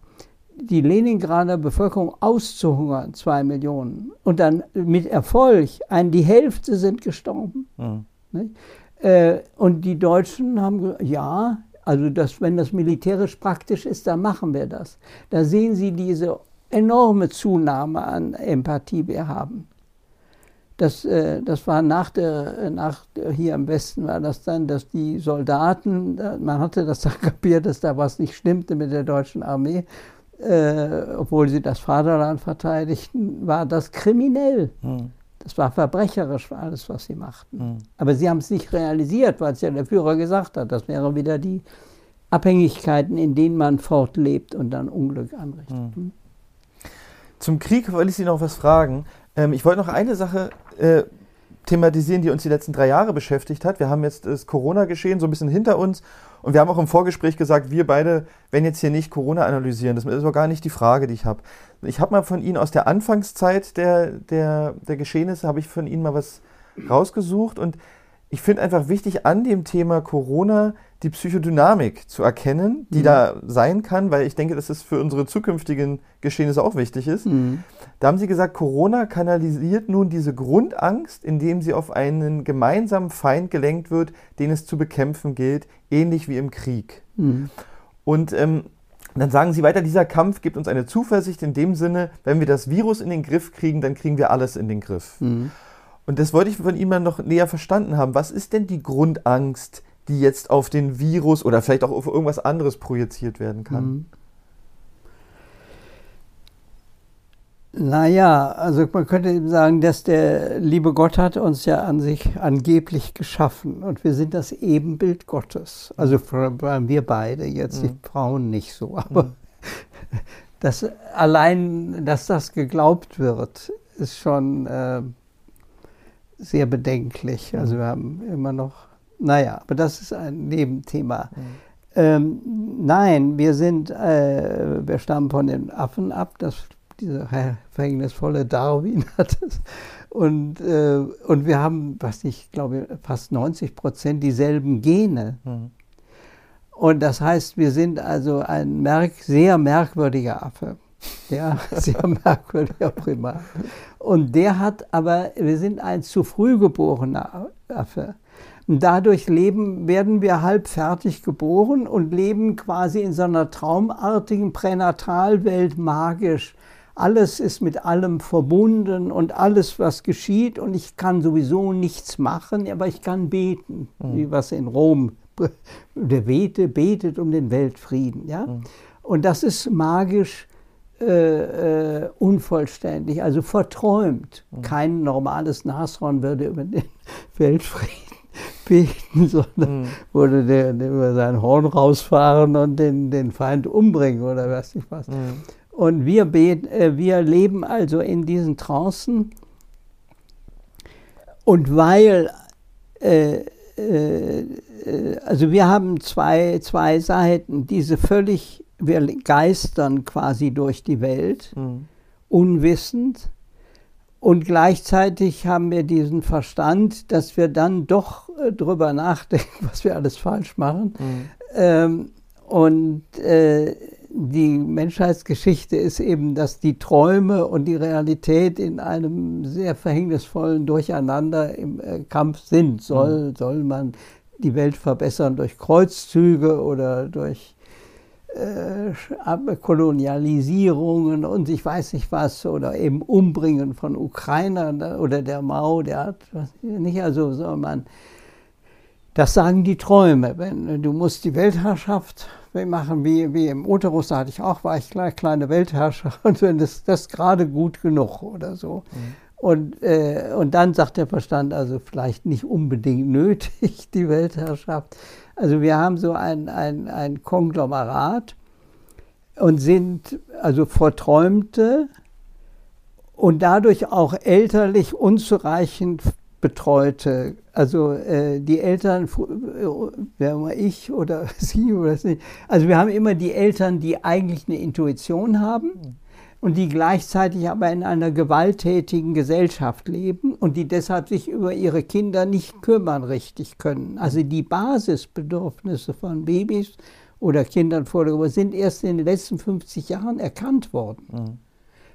die Leningrader Bevölkerung auszuhungern, zwei Millionen, und dann mit Erfolg, ein, die Hälfte sind gestorben. Mhm. Äh, und die Deutschen haben gesagt, ja, also das, wenn das militärisch praktisch ist, dann machen wir das. Da sehen Sie diese enorme Zunahme an Empathie, wir haben. Das, äh, das war nach der, nach der, hier im Westen war das dann, dass die Soldaten, man hatte das da kapiert, dass da was nicht stimmte mit der deutschen Armee äh, obwohl sie das Vaterland verteidigten, war das kriminell. Mhm. Das war verbrecherisch alles, was sie machten. Mhm. Aber sie haben es nicht realisiert, weil es ja der Führer gesagt hat. Das wären wieder die Abhängigkeiten, in denen man fortlebt und dann Unglück anrichtet. Mhm. Zum Krieg wollte ich Sie noch was fragen. Ähm, ich wollte noch eine Sache äh, thematisieren, die uns die letzten drei Jahre beschäftigt hat. Wir haben jetzt das Corona-Geschehen so ein bisschen hinter uns und wir haben auch im Vorgespräch gesagt, wir beide werden jetzt hier nicht Corona analysieren. Das ist aber gar nicht die Frage, die ich habe. Ich habe mal von Ihnen aus der Anfangszeit der, der, der Geschehnisse, habe ich von Ihnen mal was rausgesucht und ich finde einfach wichtig an dem Thema Corona die Psychodynamik zu erkennen, die mhm. da sein kann, weil ich denke, dass es für unsere zukünftigen Geschehnisse auch wichtig ist. Mhm. Da haben Sie gesagt, Corona kanalisiert nun diese Grundangst, indem sie auf einen gemeinsamen Feind gelenkt wird, den es zu bekämpfen gilt, ähnlich wie im Krieg. Mhm. Und ähm, Und dann sagen sie weiter, dieser Kampf gibt uns eine Zuversicht in dem Sinne, wenn wir das Virus in den Griff kriegen, dann kriegen wir alles in den Griff. Mhm. Und das wollte ich von ihm mal noch näher verstanden haben. Was ist denn die Grundangst, die jetzt auf den Virus oder vielleicht auch auf irgendwas anderes projiziert werden kann? Mhm. Naja, also man könnte eben sagen, dass der liebe Gott hat uns ja an sich angeblich geschaffen und wir sind das Ebenbild Gottes. Also wir beide, jetzt mhm. die Frauen nicht so, aber mhm. das, allein, dass das geglaubt wird, ist schon äh, sehr bedenklich. Also wir haben immer noch, naja, aber das ist ein Nebenthema. Mhm. Ähm, nein, wir sind, äh, wir stammen von den Affen ab, das dieser verhängnisvolle Darwin hat es. Und, äh, und wir haben, was ich glaube, fast 90 Prozent dieselben Gene. Mhm. Und das heißt, wir sind also ein merk sehr merkwürdiger Affe. Ja, sehr merkwürdiger Primat. Und der hat aber, wir sind ein zu früh geborener Affe. Und dadurch leben, werden wir halb fertig geboren und leben quasi in so einer traumartigen Pränatalwelt magisch alles ist mit allem verbunden und alles, was geschieht, und ich kann sowieso nichts machen, aber ich kann beten, mhm. wie was in Rom, der bete, betet um den Weltfrieden. Ja? Mhm. Und das ist magisch äh, äh, unvollständig, also verträumt. Mhm. Kein normales Nashorn würde über den Weltfrieden beten, sondern mhm. würde der, der über sein Horn rausfahren und den, den Feind umbringen oder was ich was. Mhm. Und wir, äh, wir leben also in diesen Trancen. Und weil, äh, äh, also wir haben zwei, zwei Seiten, diese völlig, wir geistern quasi durch die Welt, mhm. unwissend. Und gleichzeitig haben wir diesen Verstand, dass wir dann doch äh, drüber nachdenken, was wir alles falsch machen. Mhm. Ähm, und äh, die Menschheitsgeschichte ist eben, dass die Träume und die Realität in einem sehr verhängnisvollen Durcheinander im äh, Kampf sind. Soll, mhm. soll man die Welt verbessern durch Kreuzzüge oder durch äh, Kolonialisierungen und ich weiß nicht was oder eben Umbringen von Ukrainern oder der Mao, der hat nicht, also man, das sagen die Träume, wenn du musst die Weltherrschaft machen, wie, wie im Uterus, da hatte ich auch, war ich gleich kleine Weltherrscher und wenn das, das gerade gut genug oder so. Mhm. Und, äh, und dann sagt der Verstand, also vielleicht nicht unbedingt nötig, die Weltherrschaft. Also wir haben so ein, ein, ein Konglomerat und sind also verträumte und dadurch auch elterlich unzureichend betreute. Also äh, die Eltern, äh, wer immer ich oder sie oder sie, also wir haben immer die Eltern, die eigentlich eine Intuition haben und die gleichzeitig aber in einer gewalttätigen Gesellschaft leben und die deshalb sich über ihre Kinder nicht kümmern richtig können. Also die Basisbedürfnisse von Babys oder Kindern vor der Geburt sind erst in den letzten 50 Jahren erkannt worden. Mhm.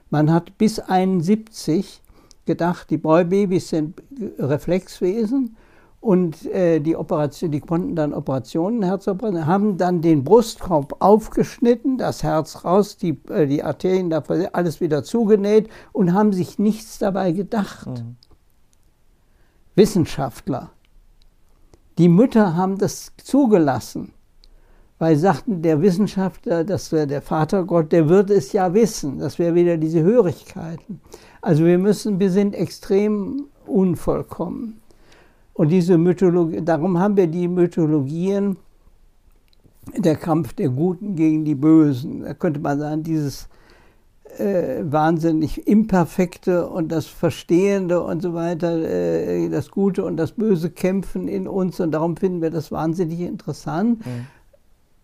Man hat bis 71 gedacht, die Boybabys sind Reflexwesen und äh, die, Operation, die konnten dann Operationen, Herzoperationen, haben dann den Brustkorb aufgeschnitten, das Herz raus, die, äh, die Arterien, alles wieder zugenäht und haben sich nichts dabei gedacht. Mhm. Wissenschaftler. Die Mütter haben das zugelassen, weil sie sagten, der Wissenschaftler, das wäre der Vatergott, der wird es ja wissen. Das wäre wieder diese Hörigkeiten. Also wir müssen, wir sind extrem unvollkommen. Und diese Mythologie, darum haben wir die Mythologien, der Kampf der Guten gegen die Bösen. Da könnte man sagen, dieses äh, wahnsinnig Imperfekte und das Verstehende und so weiter, äh, das Gute und das Böse kämpfen in uns und darum finden wir das wahnsinnig interessant. Mhm.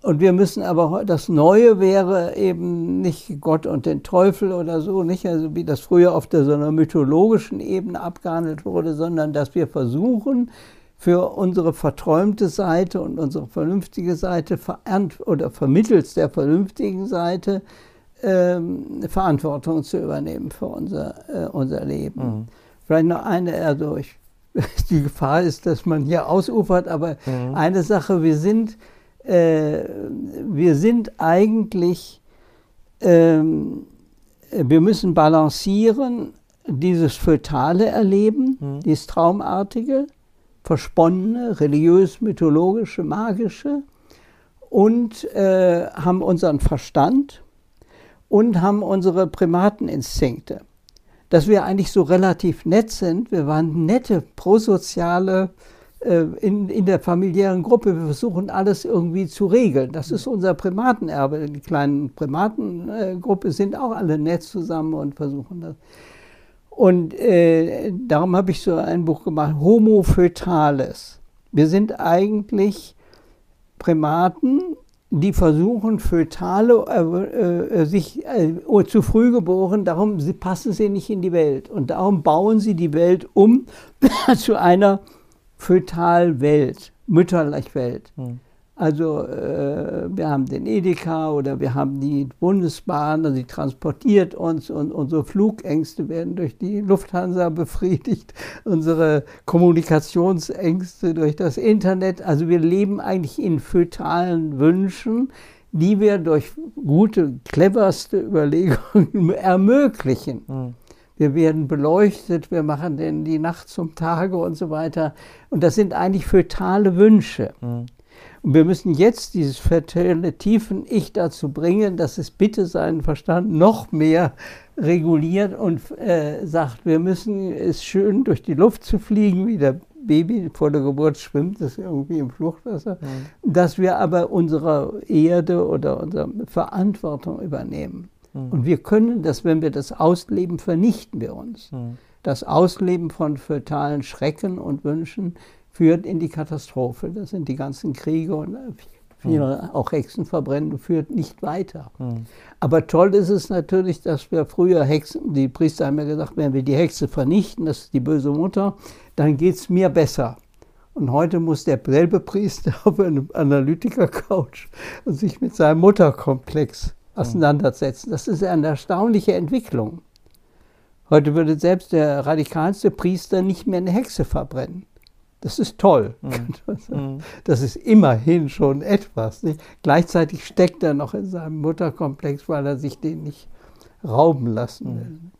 Und wir müssen aber, das Neue wäre eben nicht Gott und den Teufel oder so, nicht, also wie das früher auf der so einer mythologischen Ebene abgehandelt wurde, sondern dass wir versuchen, für unsere verträumte Seite und unsere vernünftige Seite oder vermittels der vernünftigen Seite ähm, Verantwortung zu übernehmen für unser, äh, unser Leben. Mhm. Vielleicht noch eine, also ich, die Gefahr ist, dass man hier ausufert, aber mhm. eine Sache, wir sind äh, wir sind eigentlich, ähm, wir müssen balancieren dieses fötale Erleben, mhm. dieses traumartige, versponnene, religiös-mythologische, magische und äh, haben unseren Verstand und haben unsere Primateninstinkte. Dass wir eigentlich so relativ nett sind, wir waren nette, prosoziale äh, in, in der familiären Gruppe. Wir versuchen alles irgendwie zu regeln. Das ist unser Primatenerbe. Die kleinen Primatengruppe sind auch alle nett zusammen und versuchen das. Und äh, darum habe ich so ein Buch gemacht, Homo Foetales. Wir sind eigentlich Primaten, die versuchen, Fötale äh, äh, sich äh, zu früh geboren, darum sie, passen sie nicht in die Welt. Und darum bauen sie die Welt um zu einer Fötalwelt, Mütterlichwelt. Hm. Also äh, wir haben den Edeka oder wir haben die Bundesbahn, also die transportiert uns und unsere Flugängste werden durch die Lufthansa befriedigt, unsere Kommunikationsängste durch das Internet. Also wir leben eigentlich in fötalen Wünschen, die wir durch gute, cleverste Überlegungen ermöglichen. Mhm wir werden beleuchtet, wir machen denn die Nacht zum Tage und so weiter. Und das sind eigentlich fötale Wünsche. Mhm. Und wir müssen jetzt dieses fertile tiefen Ich dazu bringen, dass es bitte seinen Verstand noch mehr reguliert und äh, sagt, wir müssen es schön durch die Luft zu fliegen, wie der Baby vor der Geburt schwimmt, das irgendwie im Fluchtwasser, mhm. dass wir aber unsere Erde oder unsere Verantwortung übernehmen. Mhm. Und wir können das, wenn wir das ausleben, vernichten wir uns. Mhm. Das Ausleben von fötalen Schrecken und Wünschen führt in die Katastrophe. Das sind die ganzen Kriege und viele mhm. auch Hexenverbrennung führt nicht weiter. Mhm. Aber toll ist es natürlich, dass wir früher Hexen, die Priester haben ja gesagt, wenn wir die Hexe vernichten, das ist die böse Mutter, dann geht es mir besser. Und heute muss der selbe Priester auf einem Analytiker-Couch und sich mit seinem Mutterkomplex. Auseinandersetzen. Das ist eine erstaunliche Entwicklung. Heute würde selbst der radikalste Priester nicht mehr eine Hexe verbrennen. Das ist toll. Mhm. Das ist immerhin schon etwas. Nicht? Gleichzeitig steckt er noch in seinem Mutterkomplex, weil er sich den nicht rauben lassen will. Mhm.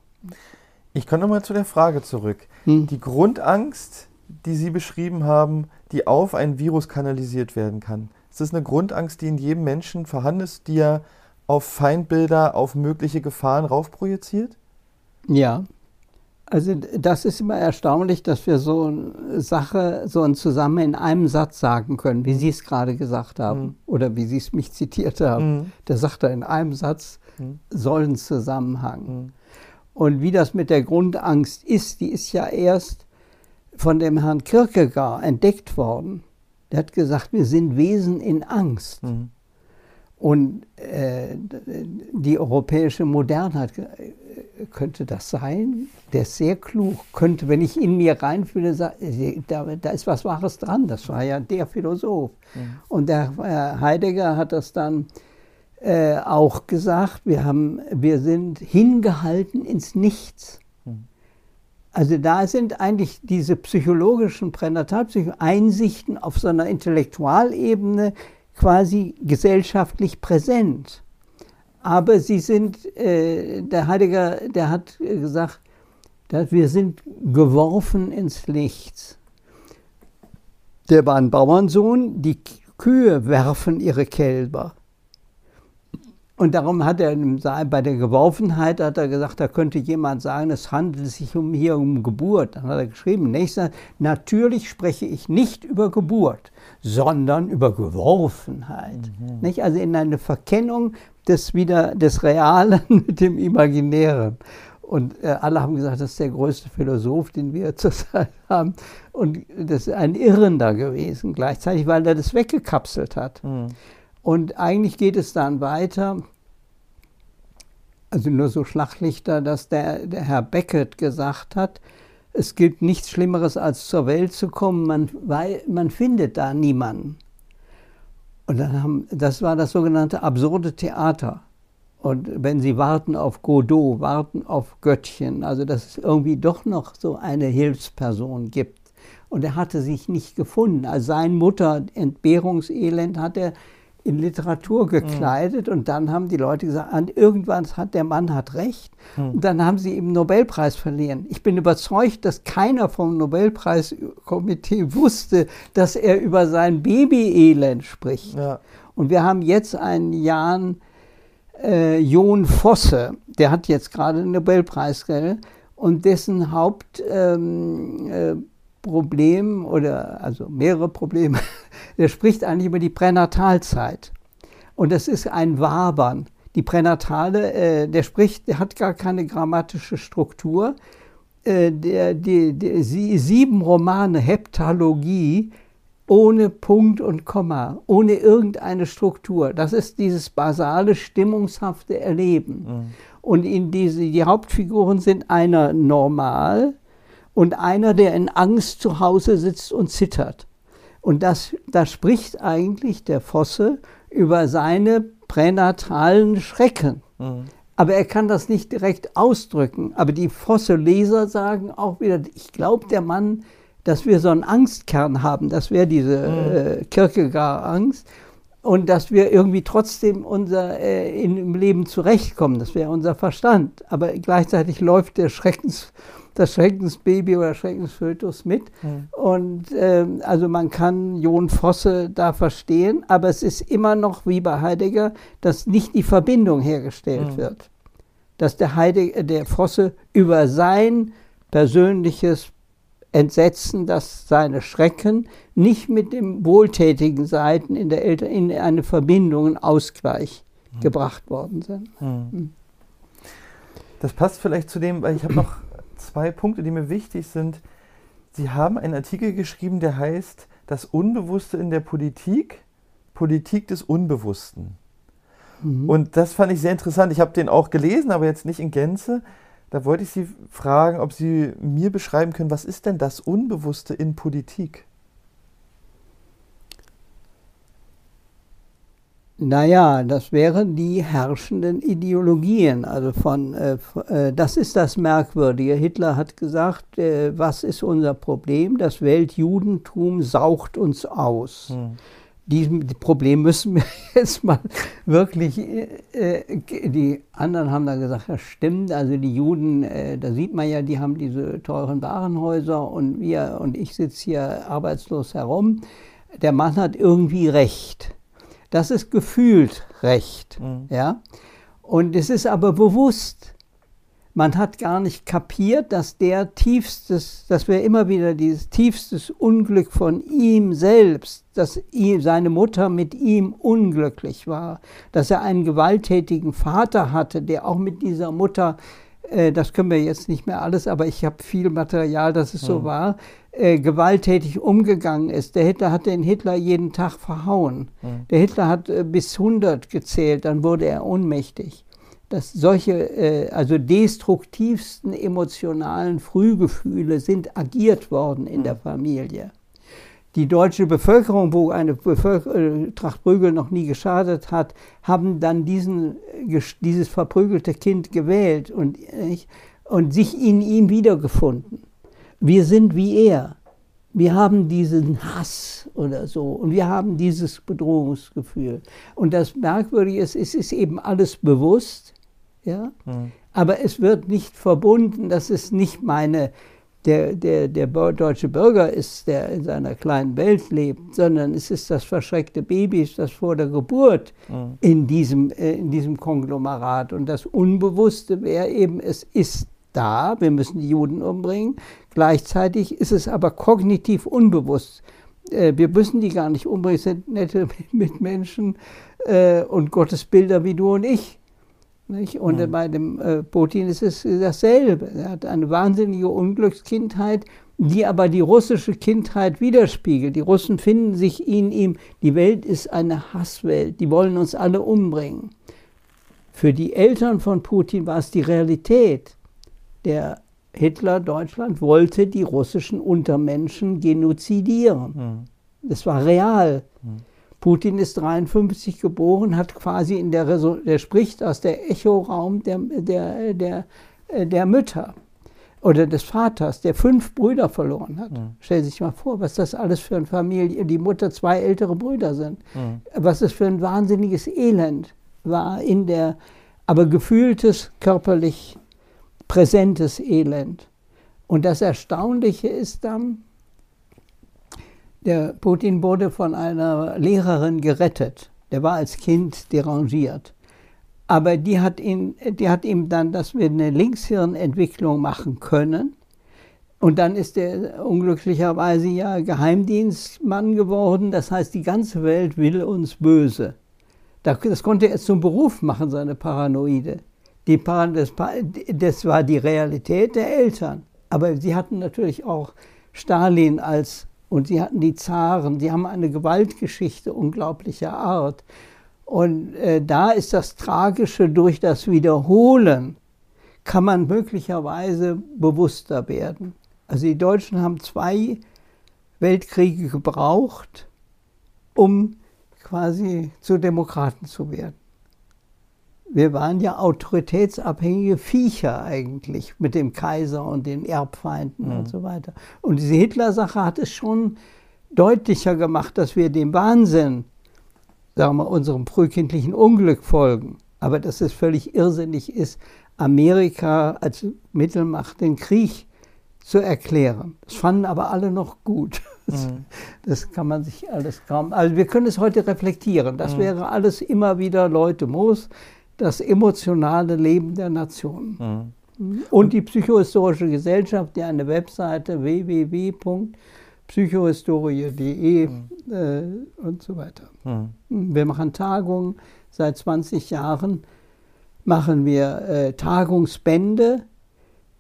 Ich komme nochmal zu der Frage zurück. Hm. Die Grundangst, die Sie beschrieben haben, die auf ein Virus kanalisiert werden kann, ist das eine Grundangst, die in jedem Menschen vorhanden ist, die er auf Feindbilder, auf mögliche Gefahren raufprojiziert? Ja, also das ist immer erstaunlich, dass wir so eine Sache, so ein Zusammen in einem Satz sagen können, wie Sie es gerade gesagt haben mhm. oder wie Sie es mich zitiert haben. Mhm. Der sagt da in einem Satz, mhm. soll ein Zusammenhang. Mhm. Und wie das mit der Grundangst ist, die ist ja erst von dem Herrn Kierkegaard entdeckt worden. Der hat gesagt, wir sind Wesen in Angst. Mhm. Und äh, die europäische Moderne hat, äh, könnte das sein? Der ist sehr klug. Könnte, wenn ich in mir reinfühle, äh, da, da ist was Wahres dran. Das war ja der Philosoph. Mhm. Und der äh, Heidegger hat das dann äh, auch gesagt. Wir, haben, wir sind hingehalten ins Nichts. Mhm. Also da sind eigentlich diese psychologischen Pränatalpsychologischen Einsichten auf so einer Intellektualebene, quasi gesellschaftlich präsent. Aber sie sind, äh, der Heidegger, der hat gesagt, dass wir sind geworfen ins Licht. Der war ein Bauernsohn, die Kühe werfen ihre Kälber. Und darum hat er bei der Geworfenheit hat er gesagt, da könnte jemand sagen, es handelt sich um hier um Geburt. Dann hat er geschrieben, nächster, natürlich spreche ich nicht über Geburt, sondern über Geworfenheit. Mhm. Nicht? Also in eine Verkennung des wieder des Realen mit dem Imaginären. Und äh, alle haben gesagt, das ist der größte Philosoph, den wir zurzeit haben. Und das ist ein Irrender gewesen gleichzeitig, weil er das weggekapselt hat. Mhm. Und eigentlich geht es dann weiter, also nur so Schlachtlichter, dass der, der Herr Beckett gesagt hat, es gibt nichts Schlimmeres, als zur Welt zu kommen, man, weil man findet da niemanden. Und dann haben, das war das sogenannte absurde Theater. Und wenn Sie warten auf Godot, warten auf Göttchen, also dass es irgendwie doch noch so eine Hilfsperson gibt. Und er hatte sich nicht gefunden. Also sein Mutter, Entbehrungselend, hat er in Literatur gekleidet mhm. und dann haben die Leute gesagt, irgendwann hat der Mann hat recht mhm. und dann haben sie ihm Nobelpreis verliehen. Ich bin überzeugt, dass keiner vom Nobelpreiskomitee wusste, dass er über sein Babyelend spricht. Ja. Und wir haben jetzt einen Jan äh, Jon Fosse, der hat jetzt gerade den Nobelpreis gekriegt und dessen Hauptproblem ähm, äh, oder also mehrere Probleme, der spricht eigentlich über die Pränatalzeit. Und das ist ein Wabern. Die Pränatale, äh, der spricht, der hat gar keine grammatische Struktur. Äh, der, die, die, sieben Romane Heptalogie ohne Punkt und Komma, ohne irgendeine Struktur. Das ist dieses basale, stimmungshafte Erleben. Mhm. Und in diese, die Hauptfiguren sind einer normal und einer, der in Angst zu Hause sitzt und zittert. Und das, da spricht eigentlich der Fosse über seine pränatalen Schrecken. Mhm. Aber er kann das nicht direkt ausdrücken. Aber die Fosse-Leser sagen auch wieder, ich glaube, der Mann dass wir so einen Angstkern haben, das wäre diese mhm. äh, Kierkegaard-Angst, und dass wir irgendwie trotzdem unser, äh, im Leben zurechtkommen, das wäre unser Verstand. Aber gleichzeitig läuft der Schreckens, das Schreckensbaby oder Schreckensfötus mit. Mhm. Und äh, also man kann John Fosse da verstehen, aber es ist immer noch wie bei Heidegger, dass nicht die Verbindung hergestellt mhm. wird. Dass der, Heidegger, der Fosse über sein persönliches Entsetzen, dass seine Schrecken nicht mit den wohltätigen Seiten in der Eltern in eine Verbindung, einen Ausgleich mhm. gebracht worden sind. Mhm. Das passt vielleicht zu dem, weil ich habe noch zwei Punkte, die mir wichtig sind. Sie haben einen Artikel geschrieben, der heißt Das Unbewusste in der Politik, Politik des Unbewussten. Mhm. Und das fand ich sehr interessant. Ich habe den auch gelesen, aber jetzt nicht in Gänze. Da wollte ich Sie fragen, ob Sie mir beschreiben können, was ist denn das Unbewusste in Politik? Naja, das wären die herrschenden Ideologien. Also von, äh, äh, das ist das Merkwürdige. Hitler hat gesagt, äh, was ist unser Problem? Das Weltjudentum saucht uns aus. Hm diesem Problem müssen wir jetzt mal wirklich, äh, äh, die anderen haben da gesagt, das stimmt, also die Juden, äh, da sieht man ja, die haben diese teuren Warenhäuser und wir und ich sitze hier arbeitslos herum. Der Mann hat irgendwie Recht. Das ist gefühlt Recht, mhm. ja. Und es ist aber bewusst. Man hat gar nicht kapiert, dass der tiefstes, dass wir immer wieder dieses tiefstes Unglück von ihm selbst, dass ihm, seine Mutter mit ihm unglücklich war, dass er einen gewalttätigen Vater hatte, der auch mit dieser Mutter, äh, das können wir jetzt nicht mehr alles, aber ich habe viel Material, dass es so war, äh, gewalttätig umgegangen ist. Der Hitler hat den Hitler jeden Tag verhauen. Ja. Der Hitler hat äh, bis 100 gezählt, dann wurde er ohnmächtig dass solche, äh, also destruktivsten emotionalen Frühgefühle sind agiert worden in der Familie. Die deutsche Bevölkerung, wo eine Bevölker äh, Tracht Prügel noch nie geschadet hat, haben dann diesen, dieses verprügelte Kind gewählt und, und sich in ihm wiedergefunden. Wir sind wie er. Wir haben diesen Hass oder so und wir haben dieses Bedrohungsgefühl. Und das Merkwürdige ist, es ist eben alles bewusst ja? Mhm. Aber es wird nicht verbunden, dass es nicht meine, der, der, der deutsche Bürger ist, der in seiner kleinen Welt lebt, sondern es ist das verschreckte Baby, das vor der Geburt mhm. in, diesem, äh, in diesem Konglomerat. Und das Unbewusste wäre eben, es ist da, wir müssen die Juden umbringen. Gleichzeitig ist es aber kognitiv unbewusst. Äh, wir müssen die gar nicht umbringen, es sind nette Mitmenschen äh, und Gottesbilder wie du und ich. Nicht? Und mhm. bei dem äh, Putin ist es dasselbe. Er hat eine wahnsinnige Unglückskindheit, die aber die russische Kindheit widerspiegelt. Die Russen finden sich in ihm, die Welt ist eine Hasswelt, die wollen uns alle umbringen. Für die Eltern von Putin war es die Realität. Der Hitler Deutschland wollte die russischen Untermenschen genozidieren. Mhm. Das war real. Mhm. Putin ist 53 geboren, hat quasi in der, Resol der spricht aus der Echoraum der, der, der, der Mütter. oder des Vaters, der fünf Brüder verloren hat. Mhm. Stell sich mal vor, was das alles für eine Familie, die Mutter zwei ältere Brüder sind. Mhm. Was das für ein wahnsinniges Elend war in der, aber gefühltes, körperlich präsentes Elend. Und das Erstaunliche ist dann, der Putin wurde von einer Lehrerin gerettet. Der war als Kind derangiert. Aber die hat, ihn, die hat ihm dann, dass wir eine Linkshirnentwicklung machen können. Und dann ist er unglücklicherweise ja Geheimdienstmann geworden. Das heißt, die ganze Welt will uns böse. Das konnte er zum Beruf machen, seine Paranoide. Die, das, das war die Realität der Eltern. Aber sie hatten natürlich auch Stalin als, und sie hatten die Zaren, sie haben eine Gewaltgeschichte unglaublicher Art. Und äh, da ist das Tragische, durch das Wiederholen kann man möglicherweise bewusster werden. Also die Deutschen haben zwei Weltkriege gebraucht, um quasi zu Demokraten zu werden. Wir waren ja autoritätsabhängige Viecher eigentlich mit dem Kaiser und den Erbfeinden mhm. und so weiter. Und diese Hitler-Sache hat es schon deutlicher gemacht, dass wir dem Wahnsinn sagen wir, unserem frühkindlichen Unglück folgen. Aber dass es völlig irrsinnig ist, Amerika als Mittelmacht den Krieg zu erklären. Das fanden aber alle noch gut. Das, mhm. das kann man sich alles kaum. Also wir können es heute reflektieren. Das mhm. wäre alles immer wieder Leute Moos, das emotionale Leben der Nation. Mhm. mhm. Und die psychohistorische Gesellschaft, die eine Webseite www psychohistorie.de mhm. äh, und so weiter. Mhm. Wir machen Tagungen seit 20 Jahren, machen wir äh, Tagungsbände.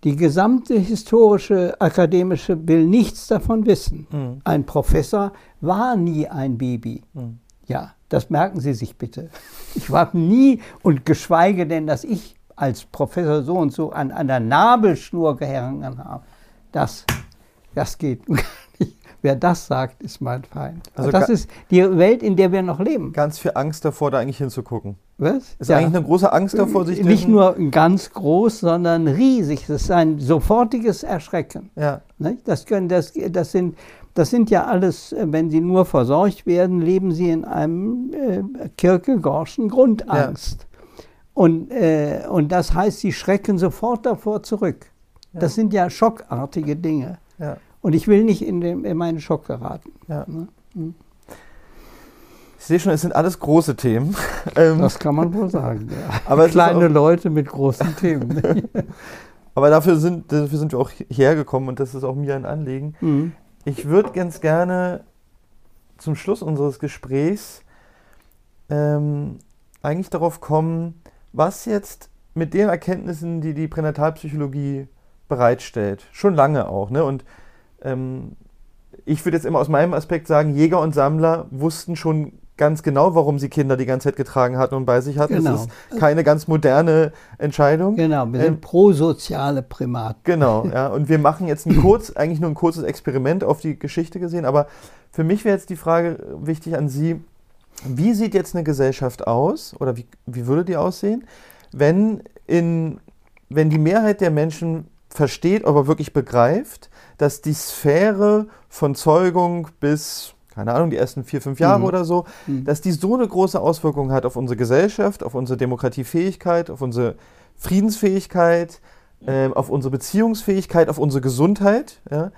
Die gesamte historische akademische will nichts davon wissen. Mhm. Ein Professor war nie ein Baby. Ja, das merken Sie sich bitte. Ich war nie und geschweige denn, dass ich als Professor so und so an, an der Nabelschnur gehangen habe. Das, das geht Wer das sagt, ist mein Feind. Also das ist die Welt, in der wir noch leben. Ganz viel Angst davor, da eigentlich hinzugucken. Was? Ist ja. eigentlich eine große Angst davor, sich Nicht nur ganz groß, sondern riesig. Das ist ein sofortiges Erschrecken. Ja. Das, können, das, das, sind, das sind ja alles, wenn sie nur versorgt werden, leben sie in einem äh, Kierkegaardschen Grundangst. Ja. Und, äh, und das heißt, sie schrecken sofort davor zurück. Ja. Das sind ja schockartige Dinge. Ja. Und ich will nicht in, den, in meinen Schock geraten. Ja. Ne? Hm. Ich sehe schon, es sind alles große Themen. Ähm, das kann man wohl sagen. Ja. Aber Kleine Leute mit großen Themen. Aber dafür sind, dafür sind wir auch hergekommen und das ist auch mir ein Anliegen. Mhm. Ich würde ganz gerne zum Schluss unseres Gesprächs ähm, eigentlich darauf kommen, was jetzt mit den Erkenntnissen, die die Pränatalpsychologie bereitstellt, schon lange auch, ne? Und ähm, ich würde jetzt immer aus meinem Aspekt sagen, Jäger und Sammler wussten schon ganz genau, warum sie Kinder die ganze Zeit getragen hatten und bei sich hatten. Genau. Das ist keine ganz moderne Entscheidung. Genau, wir sind ähm, prosoziale Primaten. Genau, ja. Und wir machen jetzt ein kurz, eigentlich nur ein kurzes Experiment auf die Geschichte gesehen. Aber für mich wäre jetzt die Frage wichtig an Sie, wie sieht jetzt eine Gesellschaft aus oder wie, wie würde die aussehen, wenn, in, wenn die Mehrheit der Menschen versteht, aber wirklich begreift, dass die Sphäre von Zeugung bis, keine Ahnung, die ersten vier, fünf Jahre mhm. oder so, mhm. dass die so eine große Auswirkung hat auf unsere Gesellschaft, auf unsere Demokratiefähigkeit, auf unsere Friedensfähigkeit, äh, auf unsere Beziehungsfähigkeit, auf unsere Gesundheit. Ja?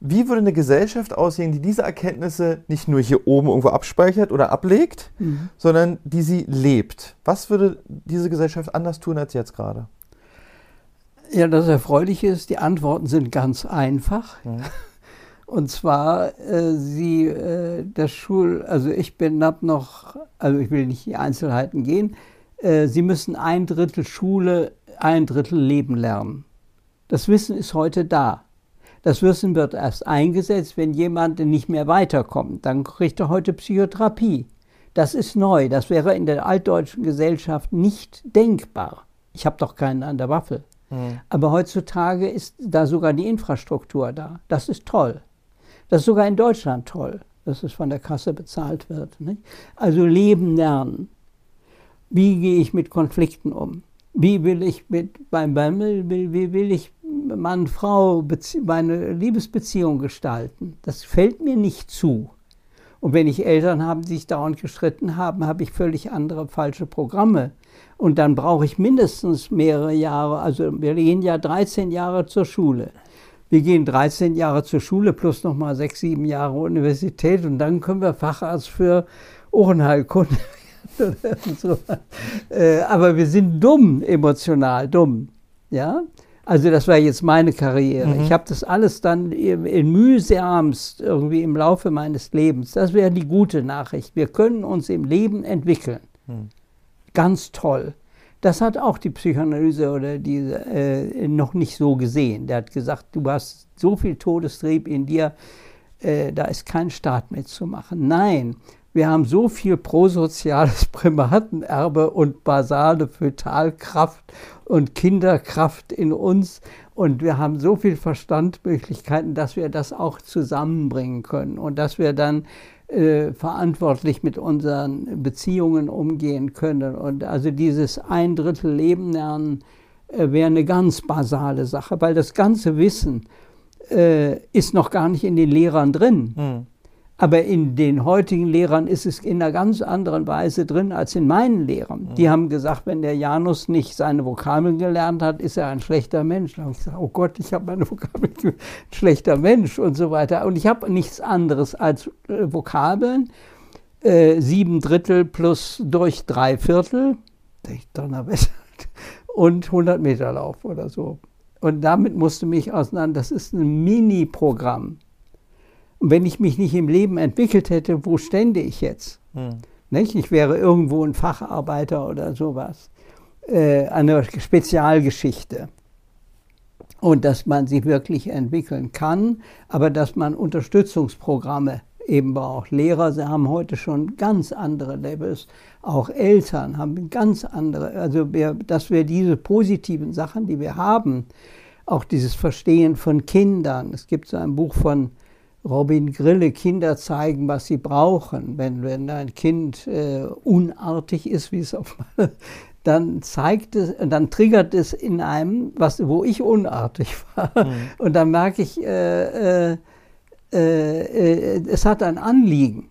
Wie würde eine Gesellschaft aussehen, die diese Erkenntnisse nicht nur hier oben irgendwo abspeichert oder ablegt, mhm. sondern die sie lebt? Was würde diese Gesellschaft anders tun als jetzt gerade? Ja, das Erfreuliche ist, die Antworten sind ganz einfach. Ja. Und zwar, äh, sie, äh, das Schul, also ich bin ab noch, also ich will nicht in die Einzelheiten gehen, äh, sie müssen ein Drittel Schule, ein Drittel Leben lernen. Das Wissen ist heute da. Das Wissen wird erst eingesetzt, wenn jemand nicht mehr weiterkommt. Dann kriegt er heute Psychotherapie. Das ist neu. Das wäre in der altdeutschen Gesellschaft nicht denkbar. Ich habe doch keinen an der Waffe. Mhm. Aber heutzutage ist da sogar die Infrastruktur da. Das ist toll. Das ist sogar in Deutschland toll, dass es von der Kasse bezahlt wird. Nicht? Also leben lernen. Wie gehe ich mit Konflikten um? Wie will ich mit beim wie, will ich Mann-Frau, meine Liebesbeziehung gestalten. Das fällt mir nicht zu. Und wenn ich Eltern habe, die sich dauernd gestritten haben, habe ich völlig andere falsche Programme. Und dann brauche ich mindestens mehrere Jahre. Also wir gehen ja 13 Jahre zur Schule. Wir gehen 13 Jahre zur Schule plus nochmal sechs, sieben Jahre Universität und dann können wir Facharzt für Ohrenheilkunde. so. äh, aber wir sind dumm, emotional dumm. Ja? Also das war jetzt meine Karriere. Mhm. Ich habe das alles dann in mühsamst irgendwie im Laufe meines Lebens. Das wäre die gute Nachricht. Wir können uns im Leben entwickeln. Mhm. Ganz toll. Das hat auch die Psychoanalyse oder diese äh, noch nicht so gesehen. Der hat gesagt, du hast so viel Todestrieb in dir, äh, da ist kein Staat mitzumachen. Nein, wir haben so viel prosoziales Primatenerbe und basale Fötalkraft und Kinderkraft in uns und wir haben so viel Verstandmöglichkeiten, dass wir das auch zusammenbringen können und dass wir dann äh, verantwortlich mit unseren Beziehungen umgehen können. Und also dieses ein Drittel Leben lernen äh, wäre eine ganz basale Sache, weil das ganze Wissen äh, ist noch gar nicht in den Lehrern drin. Mhm. Aber in den heutigen Lehrern ist es in einer ganz anderen Weise drin als in meinen Lehrern. Die haben gesagt, wenn der Janus nicht seine Vokabeln gelernt hat, ist er ein schlechter Mensch. Da habe ich gesagt, oh Gott, ich habe meine Vokabeln, ein schlechter Mensch und so weiter. Und ich habe nichts anderes als äh, Vokabeln, äh, sieben Drittel plus durch drei Viertel, Donnerwetter, und 100 Meter Lauf oder so. Und damit musste mich auseinander, das ist ein Mini-Programm. Und wenn ich mich nicht im Leben entwickelt hätte, wo stände ich jetzt? Hm. Nicht? Ich wäre irgendwo ein Facharbeiter oder sowas. Äh, eine Spezialgeschichte. Und dass man sich wirklich entwickeln kann, aber dass man Unterstützungsprogramme eben braucht. Lehrer sie haben heute schon ganz andere Levels, auch Eltern haben ganz andere. Also wir, dass wir diese positiven Sachen, die wir haben, auch dieses Verstehen von Kindern. Es gibt so ein Buch von Robin Grille Kinder zeigen, was sie brauchen. Wenn, wenn ein Kind äh, unartig ist, wie es auf dann zeigt es, dann triggert es in einem, was, wo ich unartig war. Mhm. Und dann merke ich, äh, äh, äh, es hat ein Anliegen.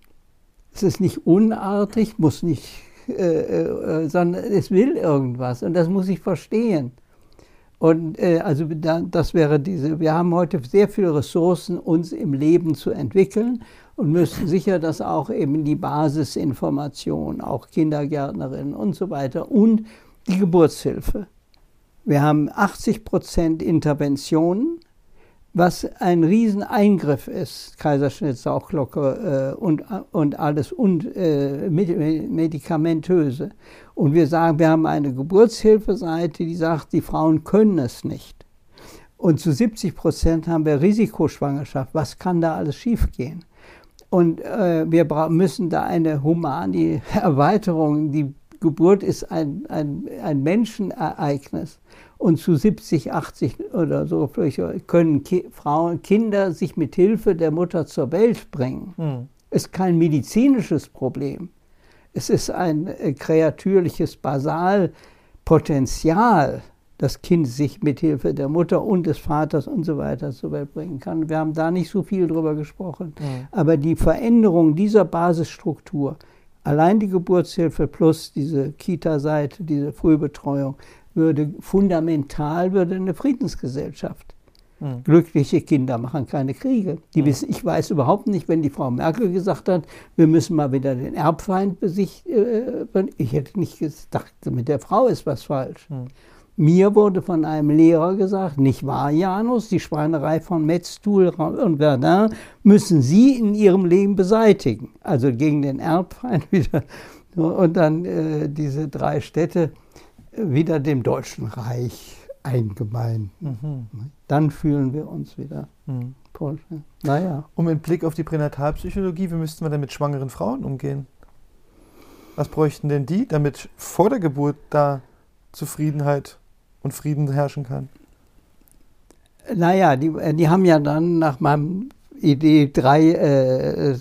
Es ist nicht unartig, muss nicht, äh, äh, sondern es will irgendwas und das muss ich verstehen. Und äh, also das wäre diese, wir haben heute sehr viele Ressourcen, uns im Leben zu entwickeln und müssen sicher, dass auch eben die Basisinformation, auch Kindergärtnerinnen und so weiter und die Geburtshilfe. Wir haben 80 Prozent Interventionen was ein Rieseneingriff ist, Kaiserschnitt, Sauglocke äh, und, und alles und äh, medikamentöse. Und wir sagen, wir haben eine Geburtshilfeseite, die sagt, die Frauen können es nicht. Und zu 70 Prozent haben wir Risikoschwangerschaft. Was kann da alles schiefgehen? Und äh, wir müssen da eine humane Erweiterung. Die Geburt ist ein, ein, ein Menschenereignis und zu 70, 80 oder so können Ki Frauen, Kinder sich mit Hilfe der Mutter zur Welt bringen. Hm. Ist kein medizinisches Problem. Es ist ein äh, kreatürliches Basalpotenzial, das Kind sich mit Hilfe der Mutter und des Vaters und so weiter zur Welt bringen kann. Wir haben da nicht so viel drüber gesprochen. Mhm. Aber die Veränderung dieser Basisstruktur, allein die Geburtshilfe plus diese Kita-Seite, diese Frühbetreuung, würde fundamental würde eine Friedensgesellschaft. Mhm. Glückliche Kinder machen keine Kriege. Die mhm. wissen, ich weiß überhaupt nicht, wenn die Frau Merkel gesagt hat, wir müssen mal wieder den Erbfeind besichtigen. Äh, ich hätte nicht gedacht, mit der Frau ist was falsch. Mhm. Mir wurde von einem Lehrer gesagt, nicht wahr, Janus, die Schweinerei von Metzstuhl und Verdun müssen Sie in Ihrem Leben beseitigen. Also gegen den Erbfeind wieder. Und dann äh, diese drei Städte wieder dem Deutschen Reich eingemeint. Mhm. Dann fühlen wir uns wieder. Mhm. Naja. Um mit Blick auf die Pränatalpsychologie, wie müssten wir denn mit schwangeren Frauen umgehen? Was bräuchten denn die, damit vor der Geburt da Zufriedenheit und Frieden herrschen kann? Naja, die, die haben ja dann nach meinem Idee, drei, äh,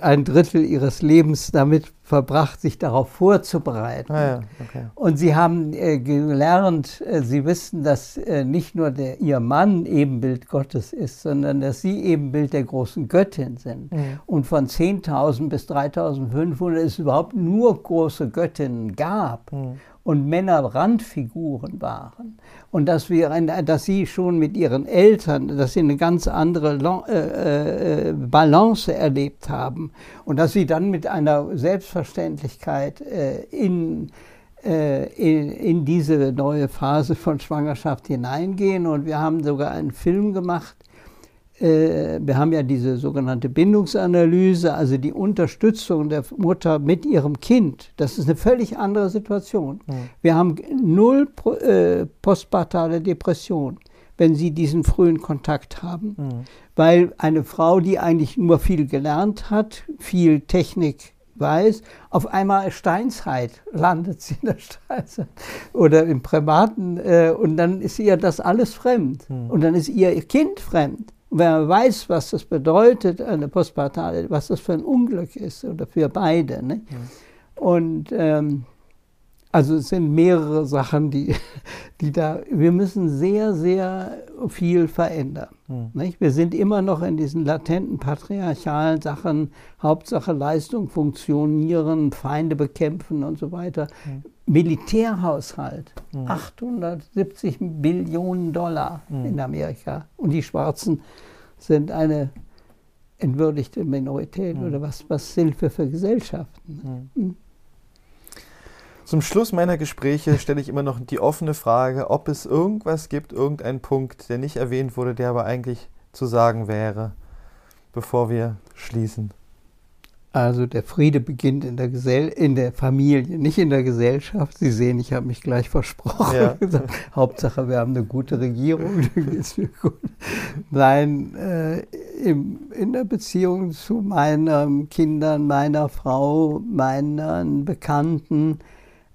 ein Drittel ihres Lebens damit verbracht, sich darauf vorzubereiten. Ah, ja, okay. Und sie haben äh, gelernt, äh, sie wissen, dass äh, nicht nur der, ihr Mann Ebenbild Gottes ist, sondern dass sie Ebenbild der großen Göttin sind. Mhm. Und von 10.000 bis 3.500 es überhaupt nur große Göttinnen gab. Mhm. Und Männer Randfiguren waren. Und dass, wir ein, dass sie schon mit ihren Eltern, dass sie eine ganz andere Lo- äh, äh, Balance erlebt haben. Und dass sie dann mit einer Selbstverständlichkeit äh, in, äh, in, in diese neue Phase von Schwangerschaft hineingehen. Und wir haben sogar einen Film gemacht. Äh, wir haben ja diese sogenannte Bindungsanalyse, also die Unterstützung der Mutter mit ihrem Kind. Das ist eine völlig andere Situation. Wir haben null äh, postpartale Depression, wenn Sie diesen frühen Kontakt haben. Weil eine Frau, die eigentlich nur viel gelernt hat, viel Technik weiß, auf einmal Steinzeit landet sie in der Steinzeit oder im Privaten äh, und dann ist ihr das alles fremd und dann ist ihr Kind fremd. Und wenn man weiß, was das bedeutet, eine postpartale, was das für ein Unglück ist oder für beide. Ne? Und ähm, also es sind mehrere Sachen, die, die da, wir müssen sehr, sehr viel verändern. Nicht? Wir sind immer noch in diesen latenten patriarchalen Sachen, Hauptsache Leistung, funktionieren, Feinde bekämpfen und so weiter. Militärhaushalt, 870 Billionen Dollar in Amerika. Und die Schwarzen sind eine entwürdigte Minorität oder was, was sind wir für Gesellschaften? Zum Schluss meiner Gespräche stelle ich immer noch die offene Frage, ob es irgendwas gibt, irgendeinen Punkt, der nicht erwähnt wurde, der aber eigentlich zu sagen wäre, bevor wir schließen. Also der Friede beginnt in der, Gesell in der Familie, nicht in der Gesellschaft. Sie sehen, ich habe mich gleich versprochen. Ja. Hauptsache, wir haben eine gute Regierung. Nein, äh, im, in der Beziehung zu meinen Kindern, meiner Frau, meinen Bekannten,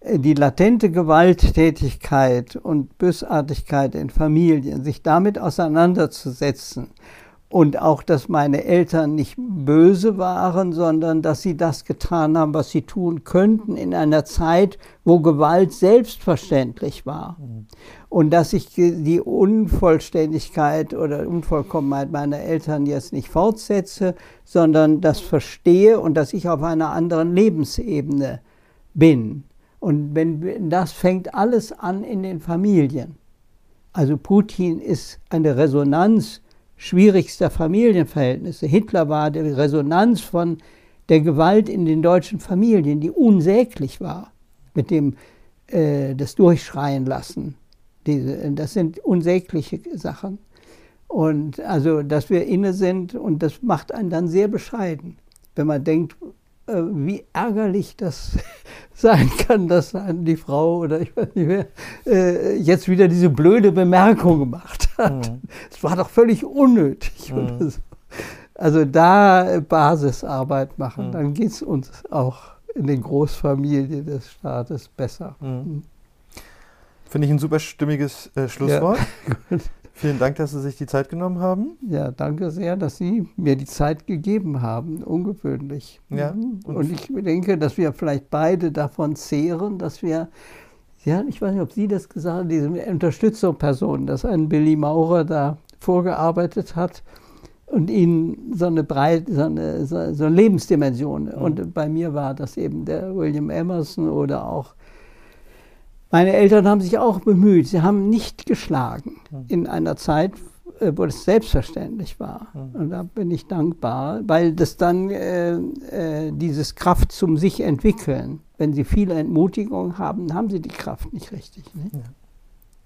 die latente Gewalttätigkeit und Bösartigkeit in Familien, sich damit auseinanderzusetzen und auch, dass meine Eltern nicht böse waren, sondern dass sie das getan haben, was sie tun könnten in einer Zeit, wo Gewalt selbstverständlich war. Und dass ich die Unvollständigkeit oder Unvollkommenheit meiner Eltern jetzt nicht fortsetze, sondern das verstehe und dass ich auf einer anderen Lebensebene bin. Und wenn das fängt alles an in den Familien. Also Putin ist eine Resonanz schwierigster Familienverhältnisse. Hitler war die Resonanz von der Gewalt in den deutschen Familien, die unsäglich war, mit dem äh, das Durchschreien lassen. Diese, das sind unsägliche Sachen. Und also, dass wir inne sind und das macht einen dann sehr bescheiden, wenn man denkt, wie ärgerlich das sein kann, dass dann die Frau oder ich weiß nicht wer äh, jetzt wieder diese blöde Bemerkung gemacht hat. Es war doch völlig unnötig oder so. Also da äh, Basisarbeit machen, dann geht es uns auch in den Großfamilien des Staates besser. Finde ich ein super stimmiges äh, Schlusswort. Vielen Dank, dass Sie sich die Zeit genommen haben. Ja, danke sehr, dass Sie mir die Zeit gegeben haben. Ungewöhnlich. Ja, Mhm. und- Und ich denke, dass wir vielleicht beide davon zehren, dass wir, ja, ich weiß nicht, ob Sie das gesagt haben, diese Unterstützungsperson, dass ein Billy Maurer da vorgearbeitet hat und ihnen so eine breite, so eine, so so eine Lebensdimension. Und bei mir war das eben der William Emerson oder auch meine Eltern haben sich auch bemüht. Sie haben nicht geschlagen in einer Zeit, äh, wo das selbstverständlich war. Und da bin ich dankbar, weil das dann äh, äh, dieses Kraft zum sich entwickeln. Wenn Sie viele Entmutigung haben, haben Sie die Kraft nicht richtig. Ne?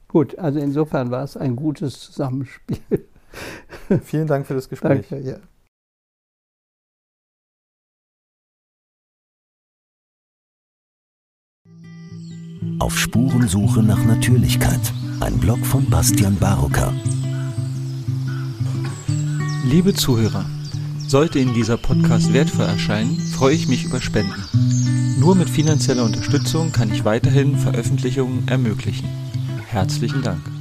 Gut, also insofern war es ein gutes Zusammenspiel. Vielen Dank für das Gespräch. Danke. Ja. Auf Spurensuche nach Natürlichkeit. Ein Blog von Bastian Barocker. Liebe Zuhörer, sollte Ihnen dieser Podcast wertvoll erscheinen, freue ich mich über Spenden. Nur mit finanzieller Unterstützung kann ich weiterhin Veröffentlichungen ermöglichen. Herzlichen Dank.